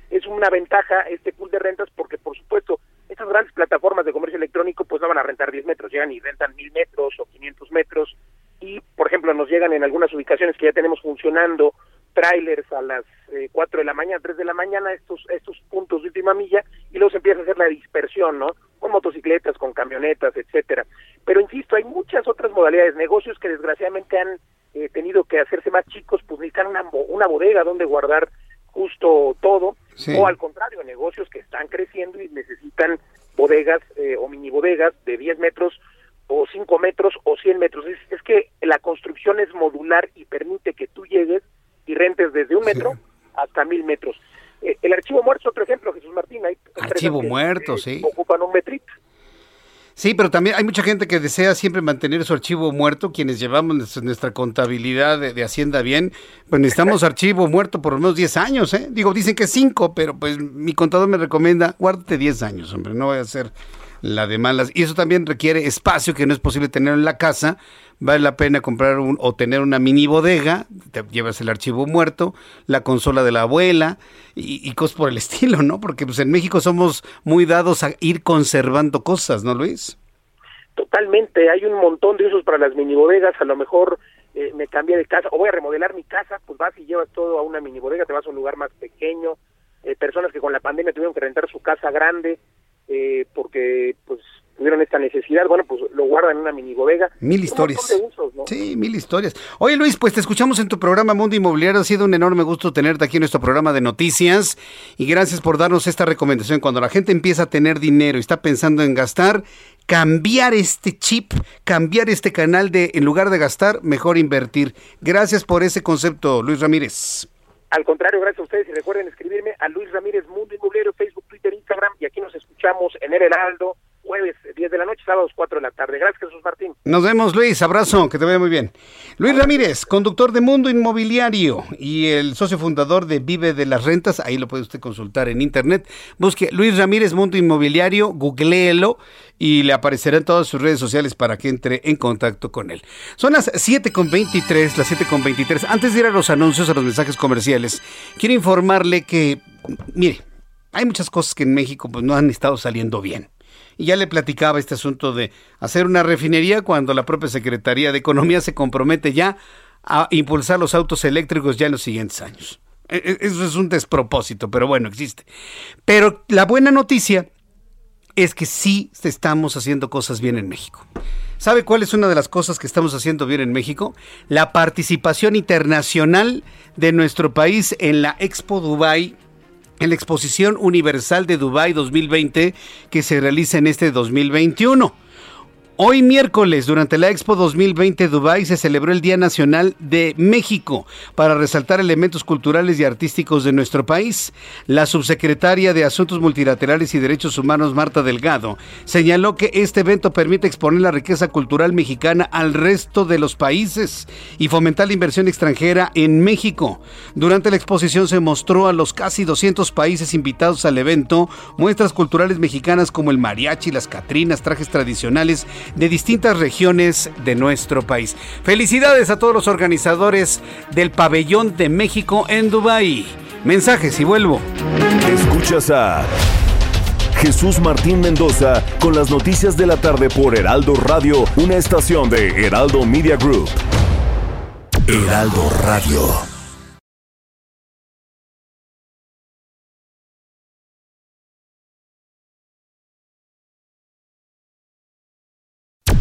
Es una ventaja este pool de rentas porque, por supuesto, estas grandes plataformas de comercio electrónico pues no van a rentar 10 metros, llegan y rentan 1000 metros o 500 metros y, por ejemplo, nos llegan en algunas ubicaciones que ya tenemos funcionando trailers a las eh, 4 de la mañana, 3 de la mañana, estos, estos puntos de última milla, y luego se empieza a hacer la dispersión, ¿no? Con motocicletas, con camionetas, etcétera. Pero insisto, hay muchas otras modalidades, negocios que desgraciadamente han eh, tenido que hacerse más chicos, pues necesitan una, una bodega donde guardar justo todo, o al contrario, negocios que están creciendo y necesitan bodegas eh, o mini bodegas de 10 metros o 5 metros o 100 metros. Es, es, que la construcción es modular y permite que tú llegues y rentes desde un metro hasta mil metros. Eh, el archivo muerto es otro ejemplo, Jesús Martín. Hay
archivo muerto, sí.
Ocupan un metrito.
Sí, pero también hay mucha gente que desea siempre mantener su archivo muerto. Quienes llevamos nuestra contabilidad de, Hacienda bien, pues necesitamos archivo muerto por lo menos 10 años, ¿eh? Digo, dicen que 5, pero pues mi contador me recomienda, guárdate 10 años, hombre, no voy a hacer la de malas. Y eso también requiere espacio que no es posible tener en la casa. Vale la pena comprar un, o tener una mini bodega, te llevas el archivo muerto, la consola de la abuela y, y cosas por el estilo, ¿no? Porque pues en México somos muy dados a ir conservando cosas, ¿no, Luis?
Totalmente, hay un montón de usos para las mini bodegas, a lo mejor eh, me cambié de casa o voy a remodelar mi casa, pues vas y llevas todo a una mini bodega, te vas a un lugar más pequeño, eh, personas que con la pandemia tuvieron que rentar su casa grande, eh, porque pues tuvieron esta necesidad, bueno, pues lo guardan en una mini bodega.
Mil historias. Sí, mil historias. Oye Luis, pues te escuchamos en tu programa Mundo Inmobiliario, ha sido un enorme gusto tenerte aquí en nuestro programa de noticias y gracias por darnos esta recomendación. Cuando la gente empieza a tener dinero y está pensando en gastar, cambiar este chip, cambiar este canal de, en lugar de gastar, mejor invertir. Gracias por ese concepto, Luis Ramírez.
Al contrario, gracias a ustedes y recuerden escribirme a Luis Ramírez Mundo Inmobiliario, Facebook, Twitter, Instagram y aquí nos escuchamos en El Heraldo, jueves 10 de la noche, sábados 4 de la tarde. Gracias Jesús Martín.
Nos vemos Luis, abrazo, que te vaya muy bien. Luis Ramírez, conductor de Mundo Inmobiliario y el socio fundador de Vive de las Rentas, ahí lo puede usted consultar en internet. Busque Luis Ramírez Mundo Inmobiliario, googleelo y le aparecerá en todas sus redes sociales para que entre en contacto con él. Son las 7.23, las 7.23. Antes de ir a los anuncios, a los mensajes comerciales, quiero informarle que, mire, hay muchas cosas que en México pues, no han estado saliendo bien. Y ya le platicaba este asunto de hacer una refinería cuando la propia Secretaría de Economía se compromete ya a impulsar los autos eléctricos ya en los siguientes años. E, e, eso es un despropósito, pero bueno, existe. Pero la buena noticia es que sí estamos haciendo cosas bien en México. ¿Sabe cuál es una de las cosas que estamos haciendo bien en México? La participación internacional de nuestro país en la Expo Dubai, en la Exposición Universal de Dubai 2020 que se realiza en este 2021. Hoy miércoles, durante la Expo 2020 Dubai, se celebró el Día Nacional de México para resaltar elementos culturales y artísticos de nuestro país. La subsecretaria de Asuntos Multilaterales y Derechos Humanos, Marta Delgado, señaló que este evento permite exponer la riqueza cultural mexicana al resto de los países y fomentar la inversión extranjera en México. Durante la exposición se mostró a los casi 200 países invitados al evento muestras culturales mexicanas como el mariachi, las catrinas, trajes tradicionales, de distintas regiones de nuestro país. Felicidades a todos los organizadores del Pabellón de México en Dubái. Mensajes y vuelvo.
Escuchas a Jesús Martín Mendoza con las noticias de la tarde por Heraldo Radio, una estación de Heraldo Media Group. Heraldo Radio.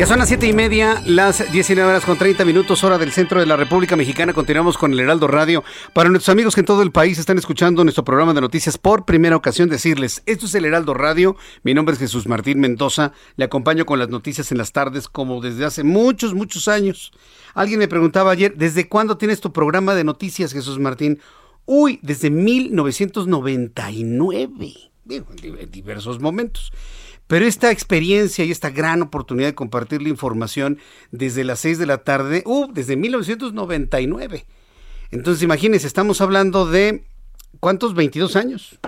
Ya son las siete y media, las 19 horas con 30 minutos, hora del centro de la República Mexicana. Continuamos con el Heraldo Radio. Para nuestros amigos que en todo el país están escuchando nuestro programa de noticias por primera ocasión, decirles: esto es el Heraldo Radio. Mi nombre es Jesús Martín Mendoza. Le acompaño con las noticias en las tardes, como desde hace muchos, muchos años. Alguien me preguntaba ayer: ¿desde cuándo tienes tu programa de noticias, Jesús Martín? Uy, desde 1999. Digo, en diversos momentos. Pero esta experiencia y esta gran oportunidad de compartir la información desde las 6 de la tarde, uh, desde 1999. Entonces, imagínense, estamos hablando de, ¿cuántos? 22 años.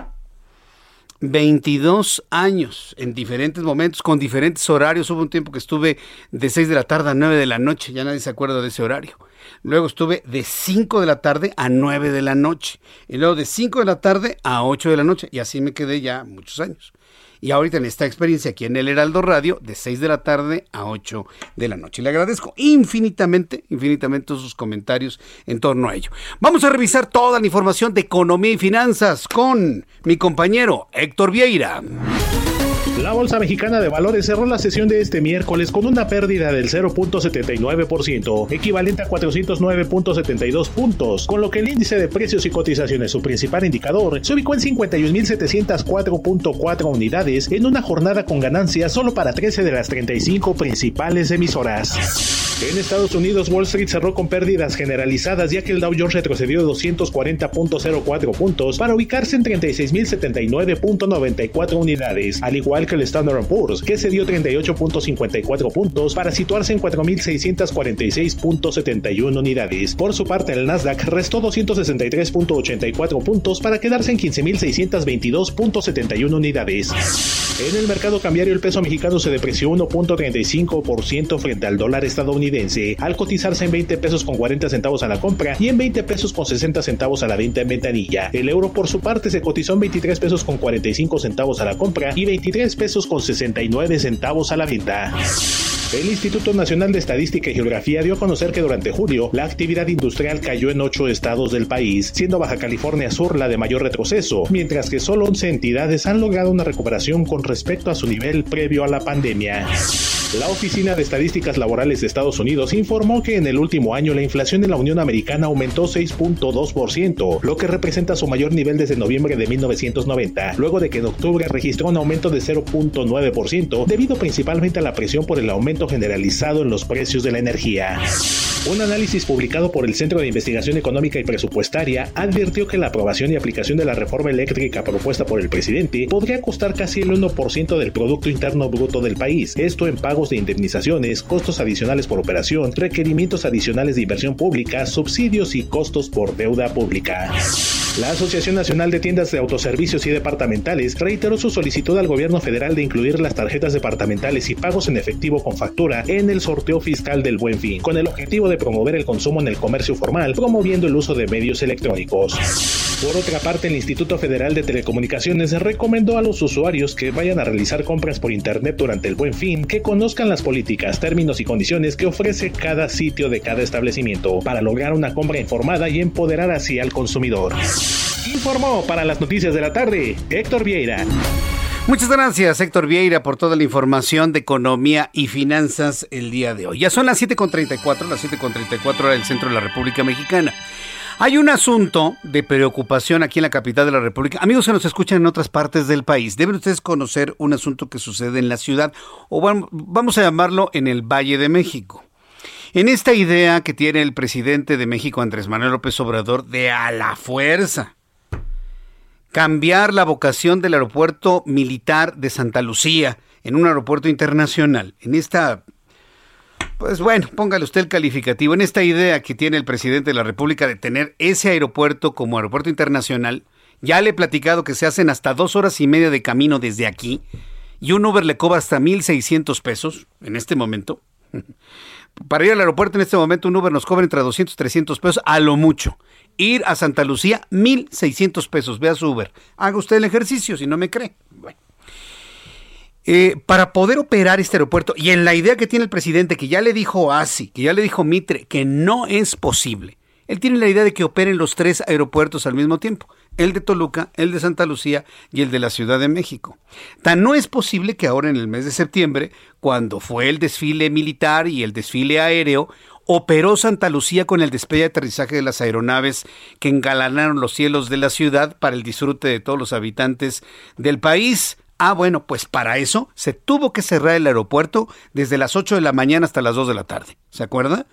22 años en diferentes momentos, con diferentes horarios. Hubo un tiempo que estuve de 6 de la tarde a 9 de la noche, ya nadie se acuerda de ese horario. Luego estuve de 5 de la tarde a 9 de la noche. Y luego de 5 de la tarde a 8 de la noche. Y así me quedé ya muchos años. Y ahorita en esta experiencia aquí en el Heraldo Radio de 6 de la tarde a 8 de la noche. Le agradezco infinitamente, infinitamente sus comentarios en torno a ello. Vamos a revisar toda la información de economía y finanzas con mi compañero Héctor Vieira.
La Bolsa Mexicana de Valores cerró la sesión de este miércoles con una pérdida del 0.79%, equivalente a 409.72 puntos, con lo que el índice de precios y cotizaciones, su principal indicador, se ubicó en 51.704.4 unidades en una jornada con ganancias solo para 13 de las 35 principales emisoras. En Estados Unidos, Wall Street cerró con pérdidas generalizadas ya que el Dow Jones retrocedió 240.04 puntos para ubicarse en 36.079.94 unidades, al igual que el Standard Poor's, que cedió 38.54 puntos para situarse en 4.646.71 unidades. Por su parte, el Nasdaq restó 263.84 puntos para quedarse en 15.622.71 unidades. En el mercado cambiario, el peso mexicano se depreció 1.35% frente al dólar estadounidense al cotizarse en 20 pesos con 40 centavos a la compra y en 20 pesos con 60 centavos a la venta en ventanilla. El euro por su parte se cotizó en 23 pesos con 45 centavos a la compra y 23 pesos con 69 centavos a la venta. El Instituto Nacional de Estadística y Geografía dio a conocer que durante julio la actividad industrial cayó en ocho estados del país, siendo Baja California Sur la de mayor retroceso, mientras que solo 11 entidades han logrado una recuperación con respecto a su nivel previo a la pandemia. La Oficina de Estadísticas Laborales de Estados Unidos informó que en el último año la inflación en la Unión Americana aumentó 6.2%, lo que representa su mayor nivel desde noviembre de 1990, luego de que en octubre registró un aumento de 0.9%, debido principalmente a la presión por el aumento generalizado en los precios de la energía. Un análisis publicado por el Centro de Investigación Económica y Presupuestaria advirtió que la aprobación y aplicación de la reforma eléctrica propuesta por el presidente podría costar casi el 1% del Producto Interno Bruto del país, esto en de indemnizaciones, costos adicionales por operación, requerimientos adicionales de inversión pública, subsidios y costos por deuda pública. La Asociación Nacional de Tiendas de Autoservicios y Departamentales reiteró su solicitud al gobierno federal de incluir las tarjetas departamentales y pagos en efectivo con factura en el sorteo fiscal del Buen Fin, con el objetivo de promover el consumo en el comercio formal, promoviendo el uso de medios electrónicos. Por otra parte, el Instituto Federal de Telecomunicaciones recomendó a los usuarios que vayan a realizar compras por Internet durante el Buen Fin que conozcan las políticas, términos y condiciones que ofrece cada sitio de cada establecimiento para lograr una compra informada y empoderar así al consumidor. Informó para las noticias de la tarde Héctor Vieira.
Muchas gracias, Héctor Vieira, por toda la información de economía y finanzas el día de hoy. Ya son las 7.34, las 7.34 hora del centro de la República Mexicana. Hay un asunto de preocupación aquí en la capital de la República. Amigos que nos escuchan en otras partes del país, deben ustedes conocer un asunto que sucede en la ciudad, o vamos a llamarlo en el Valle de México. En esta idea que tiene el presidente de México, Andrés Manuel López Obrador, de a la fuerza cambiar la vocación del aeropuerto militar de Santa Lucía en un aeropuerto internacional. En esta, pues bueno, póngale usted el calificativo, en esta idea que tiene el presidente de la República de tener ese aeropuerto como aeropuerto internacional, ya le he platicado que se hacen hasta dos horas y media de camino desde aquí y un Uber le cobra hasta 1.600 pesos en este momento. Para ir al aeropuerto en este momento un Uber nos cobra entre 200 y 300 pesos a lo mucho. Ir a Santa Lucía, 1.600 pesos. Vea su Uber. Haga usted el ejercicio si no me cree. Eh, para poder operar este aeropuerto y en la idea que tiene el presidente, que ya le dijo ASI, que ya le dijo Mitre, que no es posible. Él tiene la idea de que operen los tres aeropuertos al mismo tiempo el de Toluca, el de Santa Lucía y el de la Ciudad de México. Tan no es posible que ahora en el mes de septiembre, cuando fue el desfile militar y el desfile aéreo, operó Santa Lucía con el despegue y aterrizaje de las aeronaves que engalanaron los cielos de la ciudad para el disfrute de todos los habitantes del país. Ah, bueno, pues para eso se tuvo que cerrar el aeropuerto desde las 8 de la mañana hasta las 2 de la tarde. ¿Se acuerda?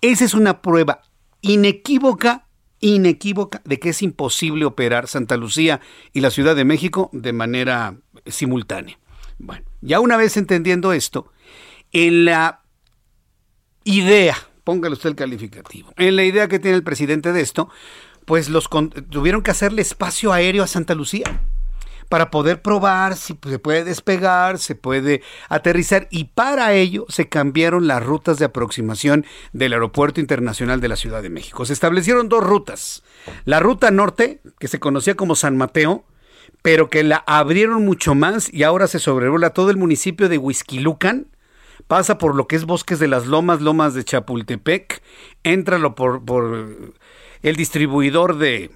Esa es una prueba inequívoca inequívoca de que es imposible operar Santa Lucía y la Ciudad de México de manera simultánea. Bueno, ya una vez entendiendo esto, en la idea, póngale usted el calificativo, en la idea que tiene el presidente de esto, pues los tuvieron que hacerle espacio aéreo a Santa Lucía para poder probar si se puede despegar, se puede aterrizar y para ello se cambiaron las rutas de aproximación del Aeropuerto Internacional de la Ciudad de México. Se establecieron dos rutas. La ruta norte, que se conocía como San Mateo, pero que la abrieron mucho más y ahora se sobrevuela todo el municipio de Huizquilucan, pasa por lo que es Bosques de las Lomas, Lomas de Chapultepec, entra por, por el distribuidor de,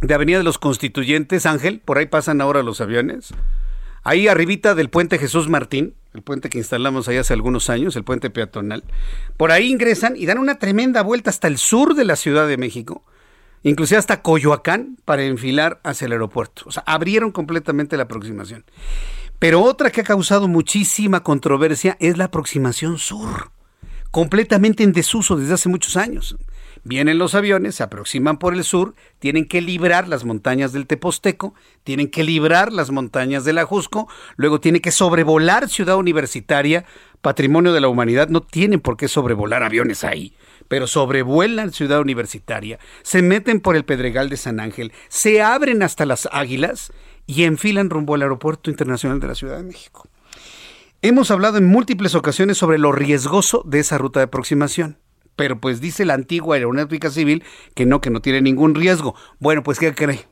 de Avenida de los Constituyentes, Ángel, por ahí pasan ahora los aviones. Ahí arribita del puente Jesús Martín, el puente que instalamos ahí hace algunos años, el puente peatonal. Por ahí ingresan y dan una tremenda vuelta hasta el sur de la Ciudad de México, inclusive hasta Coyoacán para enfilar hacia el aeropuerto. O sea, abrieron completamente la aproximación. Pero otra que ha causado muchísima controversia es la aproximación sur, completamente en desuso desde hace muchos años. Vienen los aviones, se aproximan por el sur, tienen que librar las montañas del Teposteco, tienen que librar las montañas del Ajusco, luego tienen que sobrevolar Ciudad Universitaria, patrimonio de la humanidad, no tienen por qué sobrevolar aviones ahí, pero sobrevuelan Ciudad Universitaria, se meten por el Pedregal de San Ángel, se abren hasta las Águilas y enfilan rumbo al Aeropuerto Internacional de la Ciudad de México. Hemos hablado en múltiples ocasiones sobre lo riesgoso de esa ruta de aproximación. Pero pues dice la antigua aeronáutica civil que no, que no tiene ningún riesgo. Bueno, pues ¿qué cree?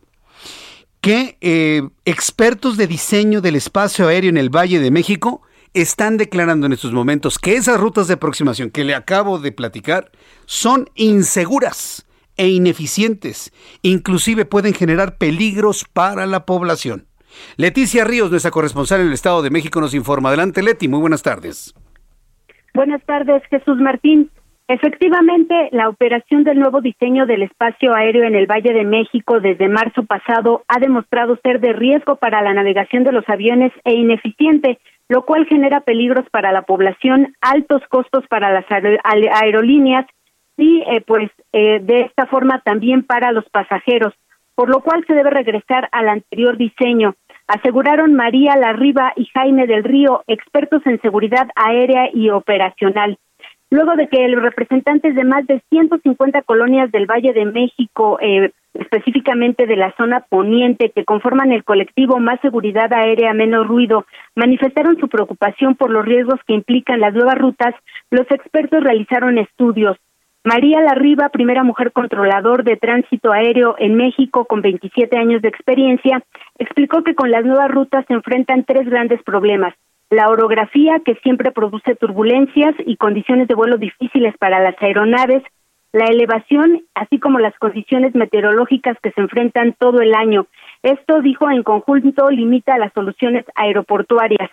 Que eh, expertos de diseño del espacio aéreo en el Valle de México están declarando en estos momentos que esas rutas de aproximación que le acabo de platicar son inseguras e ineficientes. Inclusive pueden generar peligros para la población. Leticia Ríos, nuestra corresponsal en el Estado de México, nos informa. Adelante, Leti. Muy buenas tardes.
Buenas tardes, Jesús Martín. Efectivamente, la operación del nuevo diseño del espacio aéreo en el Valle de México desde marzo pasado ha demostrado ser de riesgo para la navegación de los aviones e ineficiente, lo cual genera peligros para la población, altos costos para las aerolíneas y, eh, pues, eh, de esta forma también para los pasajeros, por lo cual se debe regresar al anterior diseño. Aseguraron María Larriba y Jaime del Río, expertos en seguridad aérea y operacional luego de que los representantes de más de 150 colonias del Valle de México, eh, específicamente de la zona poniente, que conforman el colectivo Más Seguridad Aérea, Menos Ruido, manifestaron su preocupación por los riesgos que implican las nuevas rutas, los expertos realizaron estudios. María Larriba, primera mujer controlador de tránsito aéreo en México con 27 años de experiencia, explicó que con las nuevas rutas se enfrentan tres grandes problemas la orografía que siempre produce turbulencias y condiciones de vuelo difíciles para las aeronaves, la elevación, así como las condiciones meteorológicas que se enfrentan todo el año. Esto, dijo en conjunto, limita las soluciones aeroportuarias.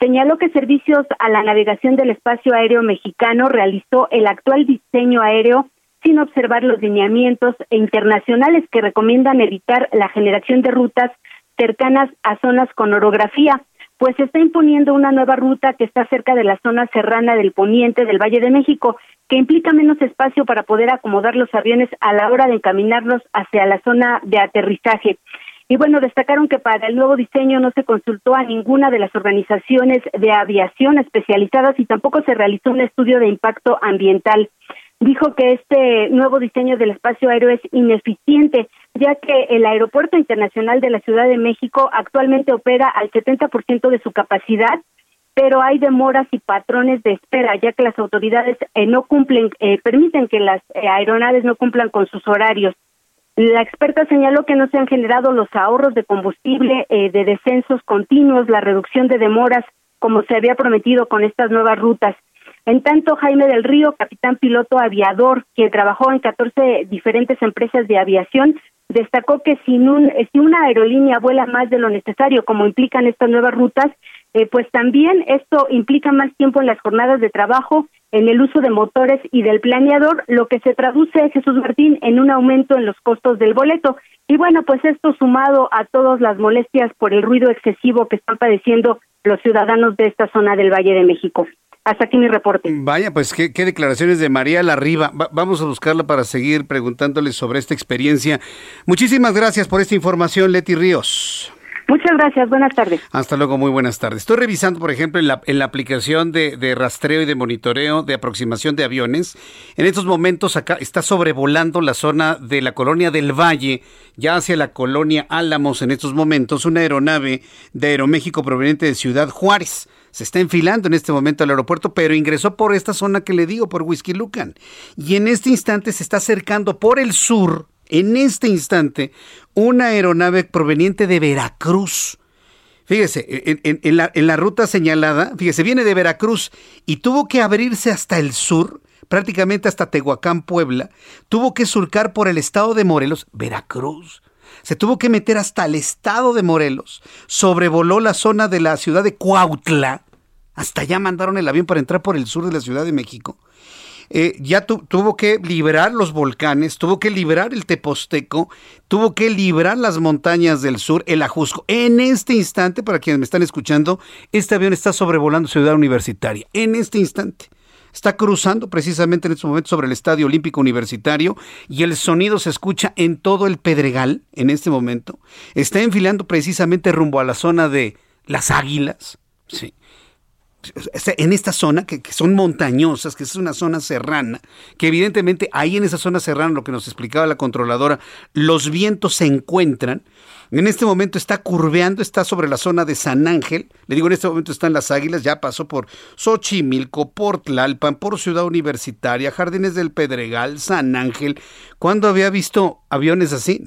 Señaló que Servicios a la Navegación del Espacio Aéreo Mexicano realizó el actual diseño aéreo sin observar los lineamientos internacionales que recomiendan evitar la generación de rutas cercanas a zonas con orografía pues se está imponiendo una nueva ruta que está cerca de la zona serrana del poniente del Valle de México, que implica menos espacio para poder acomodar los aviones a la hora de encaminarlos hacia la zona de aterrizaje. Y bueno, destacaron que para el nuevo diseño no se consultó a ninguna de las organizaciones de aviación especializadas y tampoco se realizó un estudio de impacto ambiental dijo que este nuevo diseño del espacio aéreo es ineficiente, ya que el Aeropuerto Internacional de la Ciudad de México actualmente opera al 70% de su capacidad, pero hay demoras y patrones de espera, ya que las autoridades eh, no cumplen, eh, permiten que las eh, aeronaves no cumplan con sus horarios. La experta señaló que no se han generado los ahorros de combustible, de descensos continuos, la reducción de demoras, como se había prometido con estas nuevas rutas. En tanto, Jaime del Río, capitán piloto aviador, que trabajó en 14 diferentes empresas de aviación, destacó que si, si una aerolínea vuela más de lo necesario, como implican estas nuevas rutas, eh, pues también esto implica más tiempo en las jornadas de trabajo, en el uso de motores y del planeador, lo que se traduce, Jesús Martín, en un aumento en los costos del boleto. Y bueno, pues esto sumado a todas las molestias por el ruido excesivo que están padeciendo los ciudadanos de esta zona del Valle de México. Hasta aquí mi reporte.
Vaya, pues qué, declaraciones de María Larriba. vamos a buscarla para seguir preguntándole sobre esta experiencia. Muchísimas gracias por esta información, Leti Ríos.
Muchas gracias, buenas tardes.
Hasta luego, muy buenas tardes. Estoy revisando, por ejemplo, en la, en la aplicación de, de, rastreo y de monitoreo de aproximación de aviones. En estos momentos acá está sobrevolando la zona de la colonia del Valle, ya hacia la colonia Álamos en estos momentos, una aeronave de Aeroméxico proveniente de Ciudad Juárez se está enfilando en este momento al aeropuerto, pero ingresó por esta zona que le digo, por Whisky Lucan. Y en este instante se está acercando por el sur, en este instante una aeronave proveniente de Veracruz. Fíjese, en, la, en la ruta señalada, fíjese, viene de Veracruz y tuvo que abrirse hasta el sur, prácticamente hasta Tehuacán, Puebla. Tuvo que surcar por el estado de Morelos, Veracruz. Se tuvo que meter hasta el estado de Morelos. Sobrevoló la zona de la ciudad de Cuautla. Hasta allá mandaron el avión para entrar por el sur de la Ciudad de México eh, ya tuvo que liberar los volcanes, tuvo que liberar el Teposteco, tuvo que liberar las montañas del sur, el Ajusco. En este instante, para quienes me están escuchando, este avión está sobrevolando Ciudad Universitaria. En este instante. Está cruzando precisamente en este momento sobre el Estadio Olímpico Universitario y el sonido se escucha en todo el Pedregal en este momento. Está enfilando precisamente rumbo a la zona de las Águilas. Sí en esta zona, que, son montañosas, que es una zona serrana, que evidentemente ahí en esa zona serrana, lo que nos explicaba la controladora, los vientos se encuentran. En este momento está curveando, está sobre la zona de San Ángel. Le digo, en este momento están las águilas, ya pasó por Xochimilco, por Tlalpan, por Ciudad Universitaria, Jardines del Pedregal, San Ángel. ¿Cuándo había visto aviones así?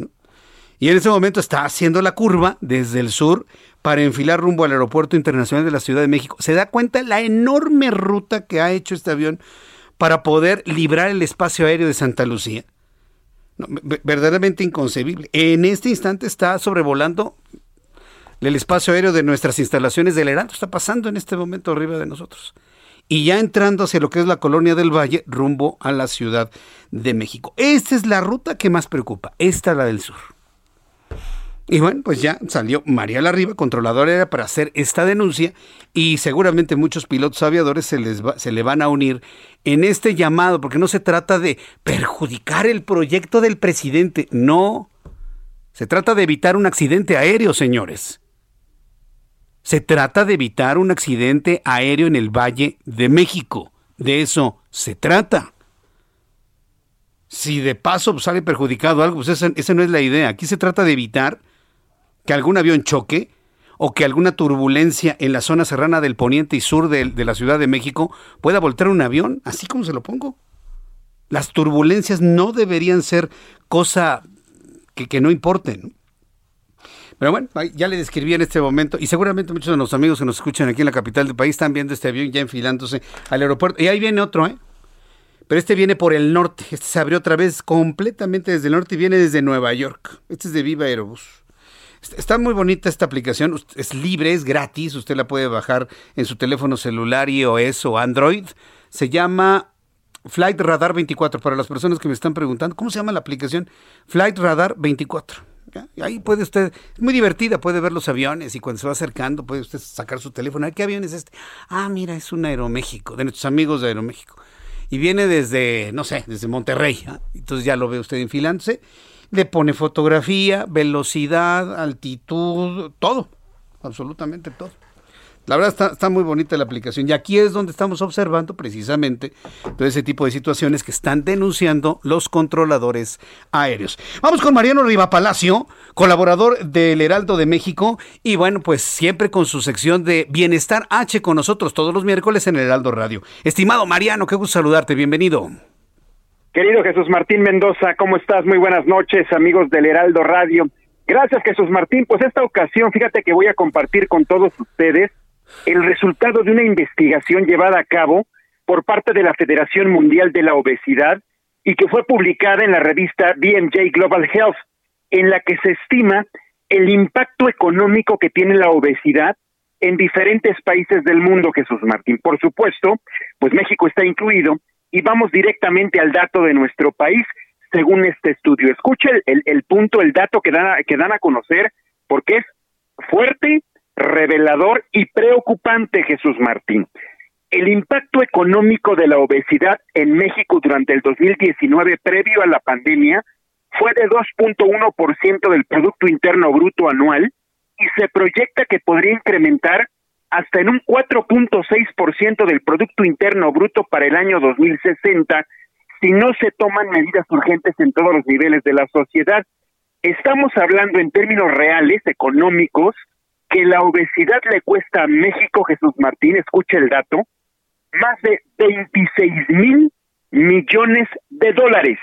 Y en ese momento está haciendo la curva desde el sur para enfilar rumbo al Aeropuerto Internacional de la Ciudad de México. ¿Se da cuenta la enorme ruta que ha hecho este avión para poder librar el espacio aéreo de Santa Lucía? Verdaderamente inconcebible. En este instante está sobrevolando el espacio aéreo de nuestras instalaciones del Heraldo. Está pasando en este momento arriba de nosotros. Y ya entrando hacia lo que es la colonia del Valle, rumbo a la Ciudad de México. Esta es la ruta que más preocupa, esta la del sur. Y bueno, pues ya salió María Larriba, controladora era para hacer esta denuncia y seguramente muchos pilotos aviadores se, les se le van a unir en este llamado, porque no se trata de perjudicar el proyecto del presidente, no. Se trata de evitar un accidente aéreo, señores. Se trata de evitar un accidente aéreo en el Valle de México. De eso se trata. Si de paso sale perjudicado algo, pues esa, esa no es la idea. Aquí se trata de evitar que algún avión choque o que alguna turbulencia en la zona serrana del poniente y sur de, la Ciudad de México pueda voltear un avión, así como se lo pongo. Las turbulencias no deberían ser cosa que, no importen. Pero bueno, ya le describí en este momento, y seguramente muchos de los amigos que nos escuchan aquí en la capital del país están viendo este avión ya enfilándose al aeropuerto. Y ahí viene otro, ¿eh? Pero este viene por el norte. Este se abrió otra vez completamente desde el norte y viene desde Nueva York. Este es de Viva Aerobús. Está muy bonita esta aplicación, es libre, es gratis, usted la puede bajar en su teléfono celular, iOS o Android. Se llama Flight Radar 24. Para las personas que me están preguntando, ¿cómo se llama la aplicación? Flight Radar 24. Ahí puede usted, es muy divertida, puede ver los aviones y cuando se va acercando puede usted sacar su teléfono. ¿Qué avión es este? Ah, mira, es un Aeroméxico, de nuestros amigos de Aeroméxico. Y viene desde, no sé, desde Monterrey. ¿ah? Entonces ya lo ve usted enfilándose le pone fotografía, velocidad, altitud, todo, absolutamente todo. La verdad está, está, muy bonita la aplicación y aquí es donde estamos observando precisamente todo ese tipo de situaciones que están denunciando los controladores aéreos. Vamos con Mariano Riva Palacio, colaborador del Heraldo de México y bueno, pues siempre con su sección de Bienestar H con nosotros todos los miércoles en el Heraldo Radio. Estimado Mariano, qué gusto saludarte, bienvenido.
Querido Jesús Martín Mendoza, ¿cómo estás? Muy buenas noches, amigos del Heraldo Radio. Gracias, Jesús Martín. Pues esta ocasión, fíjate que voy a compartir con todos ustedes el resultado de una investigación llevada a cabo por parte de la Federación Mundial de la Obesidad y que fue publicada en la revista BMJ Global Health, en la que se estima el impacto económico que tiene la obesidad en diferentes países del mundo, Jesús Martín. Por supuesto, pues México está incluido y vamos directamente al dato de nuestro país según este estudio. Escuche el, el, punto, el dato que dan, que dan a conocer, porque es fuerte, revelador y preocupante, Jesús Martín. El impacto económico de la obesidad en México durante el 2019, previo a la pandemia, fue de 2.1% del Producto Interno Bruto anual y se proyecta que podría incrementar hasta en un 4.6% del Producto Interno Bruto para el año 2060 si no se toman medidas urgentes en todos los niveles de la sociedad. Estamos hablando en términos reales, económicos, que la obesidad le cuesta a México, Jesús Martín, escuche el dato, más de 26 mil millones de dólares.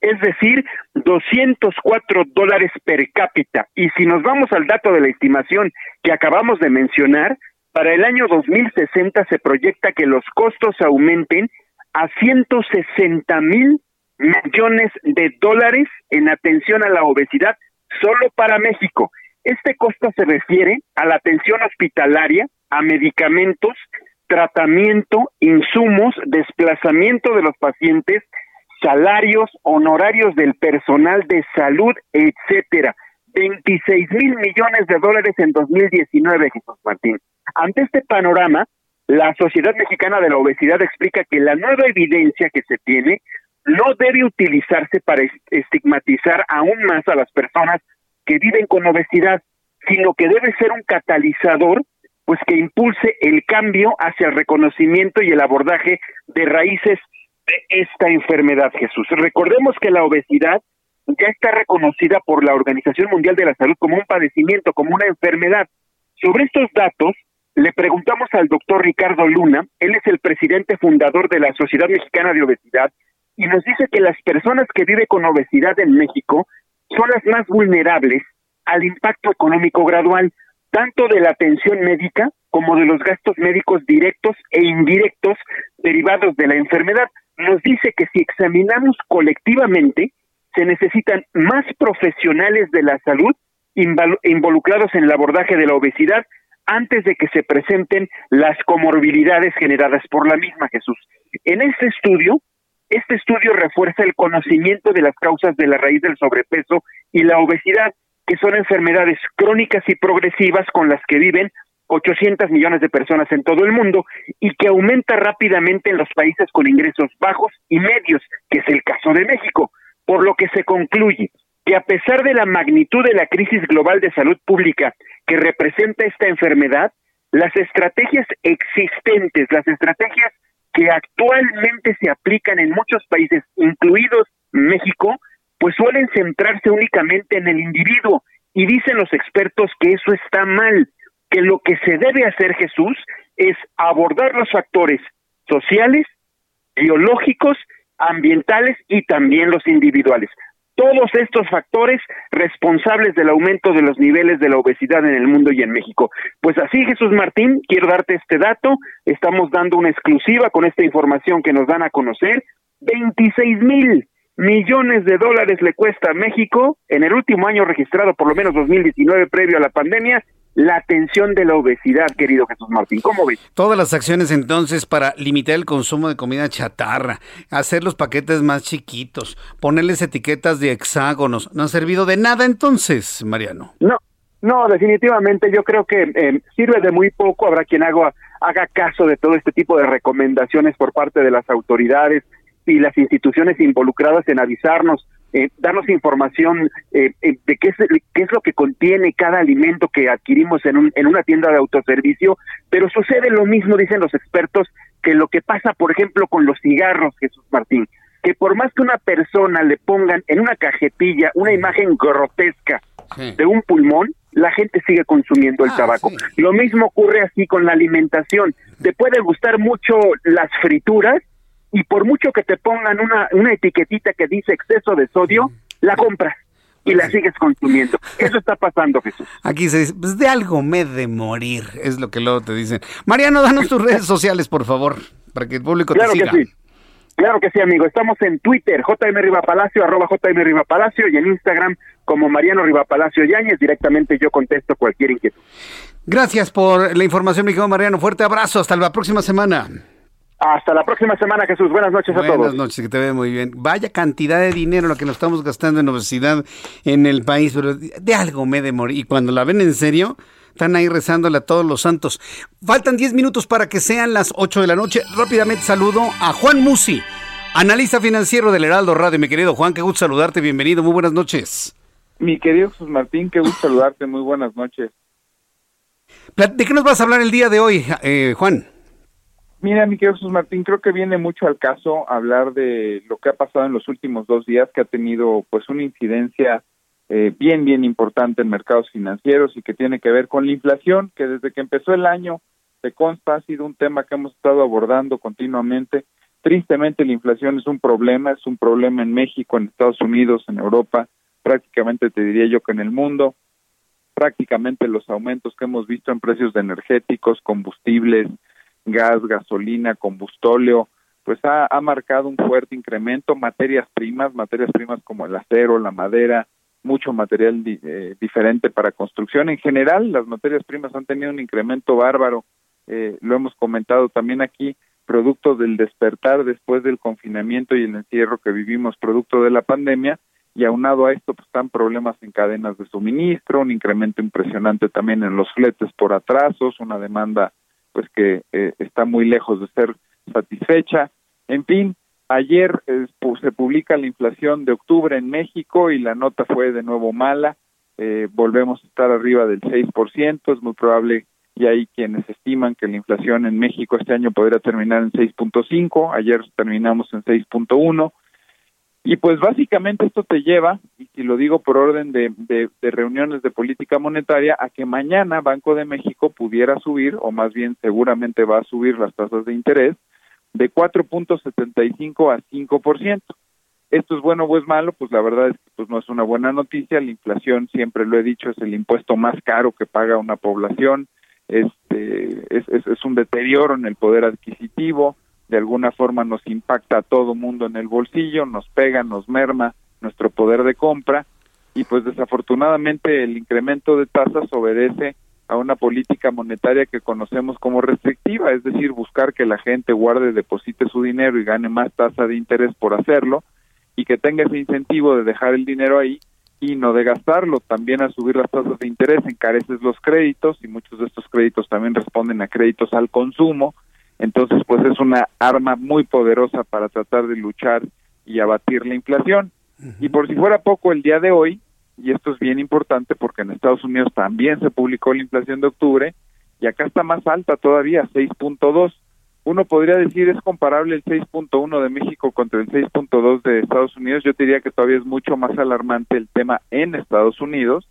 es decir, 204 dólares per cápita. Y si nos vamos al dato de la estimación que acabamos de mencionar, para el año 2060 se proyecta que los costos aumenten a 160 mil millones de dólares en atención a la obesidad solo para México. Este costo se refiere a la atención hospitalaria, a medicamentos, tratamiento, insumos, desplazamiento de los pacientes, salarios, honorarios del personal de salud, etcétera. 26 mil millones de dólares en 2019, Jesús Martín. Ante este panorama, la Sociedad Mexicana de la Obesidad explica que la nueva evidencia que se tiene no debe utilizarse para estigmatizar aún más a las personas que viven con obesidad, sino que debe ser un catalizador pues que impulse el cambio hacia el reconocimiento y el abordaje de raíces de esta enfermedad, Jesús. Recordemos que la obesidad ya está reconocida por la Organización Mundial de la Salud como un padecimiento, como una enfermedad. Sobre estos datos, le preguntamos al doctor Ricardo Luna, él es el presidente fundador de la Sociedad Mexicana de Obesidad, y nos dice que las personas que viven con obesidad en México son las más vulnerables al impacto económico gradual, tanto de la atención médica como de los gastos médicos directos e indirectos derivados de la enfermedad. Nos dice que si examinamos colectivamente, se necesitan más profesionales de la salud involucrados en el abordaje de la obesidad antes de que se presenten las comorbilidades generadas por la misma Jesús. En este estudio, este estudio refuerza el conocimiento de las causas de la raíz del sobrepeso y la obesidad, que son enfermedades crónicas y progresivas con las que viven 800 millones de personas en todo el mundo y que aumenta rápidamente en los países con ingresos bajos y medios, que es el caso de México, por lo que se concluye que a pesar de la magnitud de la crisis global de salud pública que representa esta enfermedad, las estrategias existentes, las estrategias que actualmente se aplican en muchos países, incluidos México, pues suelen centrarse únicamente en el individuo. Y dicen los expertos que eso está mal, que lo que se debe hacer Jesús es abordar los factores sociales, biológicos, ambientales y también los individuales todos estos factores responsables del aumento de los niveles de la obesidad en el mundo y en México. Pues así, Jesús Martín, quiero darte este dato. Estamos dando una exclusiva con esta información que nos dan a conocer. 26 mil millones de dólares le cuesta a México en el último año registrado, por lo menos 2019, previo a la pandemia, la atención de la obesidad, querido Jesús Martín. ¿Cómo ves?
Todas las acciones entonces para limitar el consumo de comida chatarra, hacer los paquetes más chiquitos, ponerles etiquetas de hexágonos, ¿no ha servido de nada entonces, Mariano?
No, no, definitivamente yo creo que eh, sirve de muy poco. Habrá quien haga, haga caso de todo este tipo de recomendaciones por parte de las autoridades y las instituciones involucradas en avisarnos eh, darnos información eh, eh, de qué es, qué es lo que contiene cada alimento que adquirimos en, un, en una tienda de autoservicio, pero sucede lo mismo, dicen los expertos, que lo que pasa, por ejemplo, con los cigarros, Jesús Martín, que por más que una persona le pongan en una cajetilla una imagen grotesca de un pulmón, la gente sigue consumiendo el ah, tabaco. Lo mismo ocurre así con la alimentación. Te puede gustar mucho las frituras, y por mucho que te pongan una, una etiquetita que dice exceso de sodio, la compras y la sigues consumiendo. Eso está pasando, Jesús.
Aquí se dice, pues de algo me de morir, es lo que luego te dicen. Mariano, danos tus redes sociales, por favor, para que el público
claro
te siga.
Que sí. Claro que sí, amigo. Estamos en Twitter, JM Rivapalacio, arroba JM Rivapalacio, y en Instagram como Mariano Rivapalacio Yáñez. Directamente yo contesto cualquier inquietud.
Gracias por la información, mi querido Mariano. Fuerte abrazo. Hasta la próxima semana.
Hasta la próxima semana, Jesús. Buenas noches a todos.
Buenas noches, que te ve muy bien. Vaya cantidad de dinero lo que nos estamos gastando en obesidad en el país, pero de algo me de morir. Y cuando la ven en serio, están ahí rezándole a todos los santos. Faltan 10 minutos para que sean las 8 de la noche. Rápidamente saludo a Juan Musi, analista financiero del Heraldo Radio. Mi querido Juan, qué gusto saludarte. Bienvenido. Muy buenas noches.
Mi querido Jesús Martín, qué gusto saludarte. Muy buenas noches.
¿De qué nos vas a hablar el día de hoy, eh, Juan?
Mira, mi querido Jesús Martín, creo que viene mucho al caso hablar de lo que ha pasado en los últimos dos días, que ha tenido pues una incidencia eh, bien, bien importante en mercados financieros y que tiene que ver con la inflación, que desde que empezó el año, se consta, ha sido un tema que hemos estado abordando continuamente, Tristemente la inflación es un problema, es un problema en México, en Estados Unidos, en Europa, prácticamente te diría yo que en el mundo. Prácticamente los aumentos que hemos visto en precios de energéticos, combustibles, gas, gasolina, combustóleo, pues ha, ha marcado un fuerte incremento. Materias primas, materias primas como el acero, la madera, mucho material eh, diferente para construcción. En general, las materias primas han tenido un incremento bárbaro. Eh, lo hemos comentado también aquí, producto del despertar después del confinamiento y el encierro que vivimos producto de la pandemia. Y aunado a esto, pues están problemas en cadenas de suministro, un incremento impresionante también en los fletes por atrasos, una demanda pues que eh, está muy lejos de ser satisfecha. En fin, Ayer eh, se publica la inflación de octubre en México y la nota fue de nuevo mala. Eh, volvemos a estar arriba del 6%. Es muy probable, y hay quienes estiman que la inflación en México este año podría terminar en 6.5. Ayer terminamos en 6.1. Y pues básicamente esto te lleva, y si lo digo por orden de, de, reuniones de política monetaria, a que mañana Banco de México pudiera subir, o más bien seguramente va a subir las tasas de interés, de 4.75 a 5%. ¿Esto es bueno o es malo? Pues la verdad es que pues no es una buena noticia. La inflación, siempre lo he dicho, es el impuesto más caro que paga una población. Este, es, es, es un deterioro en el poder adquisitivo. De alguna forma nos impacta a todo mundo en el bolsillo, nos pega, nos merma nuestro poder de compra. Y pues desafortunadamente el incremento de tasas obedece a una política monetaria que conocemos como restrictiva, es decir, buscar que la gente guarde, deposite su dinero y gane más tasa de interés por hacerlo y que tenga ese incentivo de dejar el dinero ahí y no de gastarlo. También a subir las tasas de interés encareces los créditos y muchos de estos créditos también responden a créditos al consumo. Entonces, pues es una arma muy poderosa para tratar de luchar y abatir la inflación. Y por si fuera poco, el día de hoy y esto es bien importante porque en Estados Unidos también se publicó la inflación de octubre y acá está más alta todavía, 6.2. Uno podría decir es comparable el 6.1 de México contra el 6.2 de Estados Unidos. Yo diría que todavía es mucho más alarmante el tema en Estados Unidos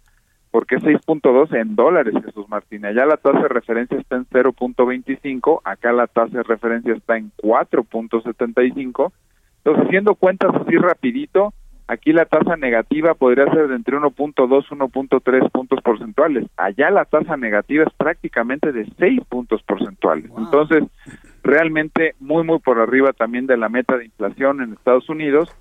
porque es 6.2 en dólares, Jesús Martín. Allá la tasa de referencia está en 0.25, acá la tasa de referencia está en 4.75. Entonces, haciendo cuentas así rapidito, Aquí la tasa negativa podría ser de entre 1.2 y 1.3 puntos porcentuales. Allá la tasa negativa es prácticamente de 6 puntos porcentuales. Entonces, realmente muy, muy por arriba también de la meta de inflación en Estados Unidos.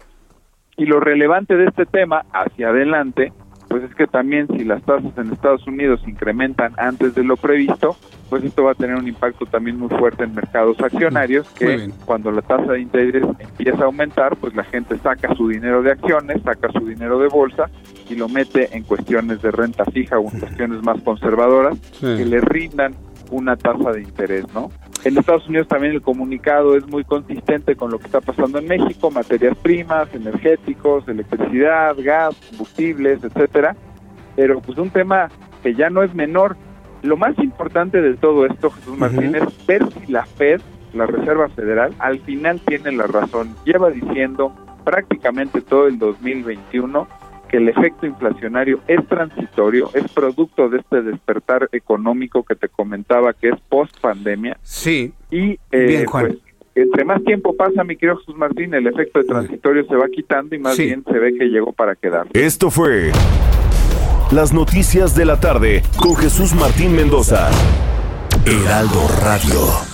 Y lo relevante de este tema hacia adelante pues es que también si las tasas en Estados Unidos incrementan antes de lo previsto, pues esto va a tener un impacto también muy fuerte en mercados accionarios, que cuando la tasa de interés empieza a aumentar, pues la gente saca su dinero de acciones, saca su dinero de bolsa y lo mete en cuestiones de renta fija o en cuestiones más conservadoras que le rindan una tasa de interés, ¿no? En Estados Unidos también el comunicado es muy consistente con lo que está pasando en México, materias primas, energéticos, electricidad, gas, combustibles, etcétera. Pero pues un tema que ya no es menor. Lo más importante de todo esto, Jesús Martínez, es ver si la Fed, la Reserva Federal, al final tiene la razón. Lleva diciendo prácticamente todo el 2021 el efecto inflacionario es transitorio, es producto de este despertar económico que te comentaba que es post pandemia.
Sí.
Y eh, Pues, entre más tiempo pasa, mi querido Jesús Martín, el efecto de transitorio se va quitando y más bien se ve que llegó para quedar.
Esto fue las noticias de la tarde con Jesús Martín Mendoza. Heraldo Radio.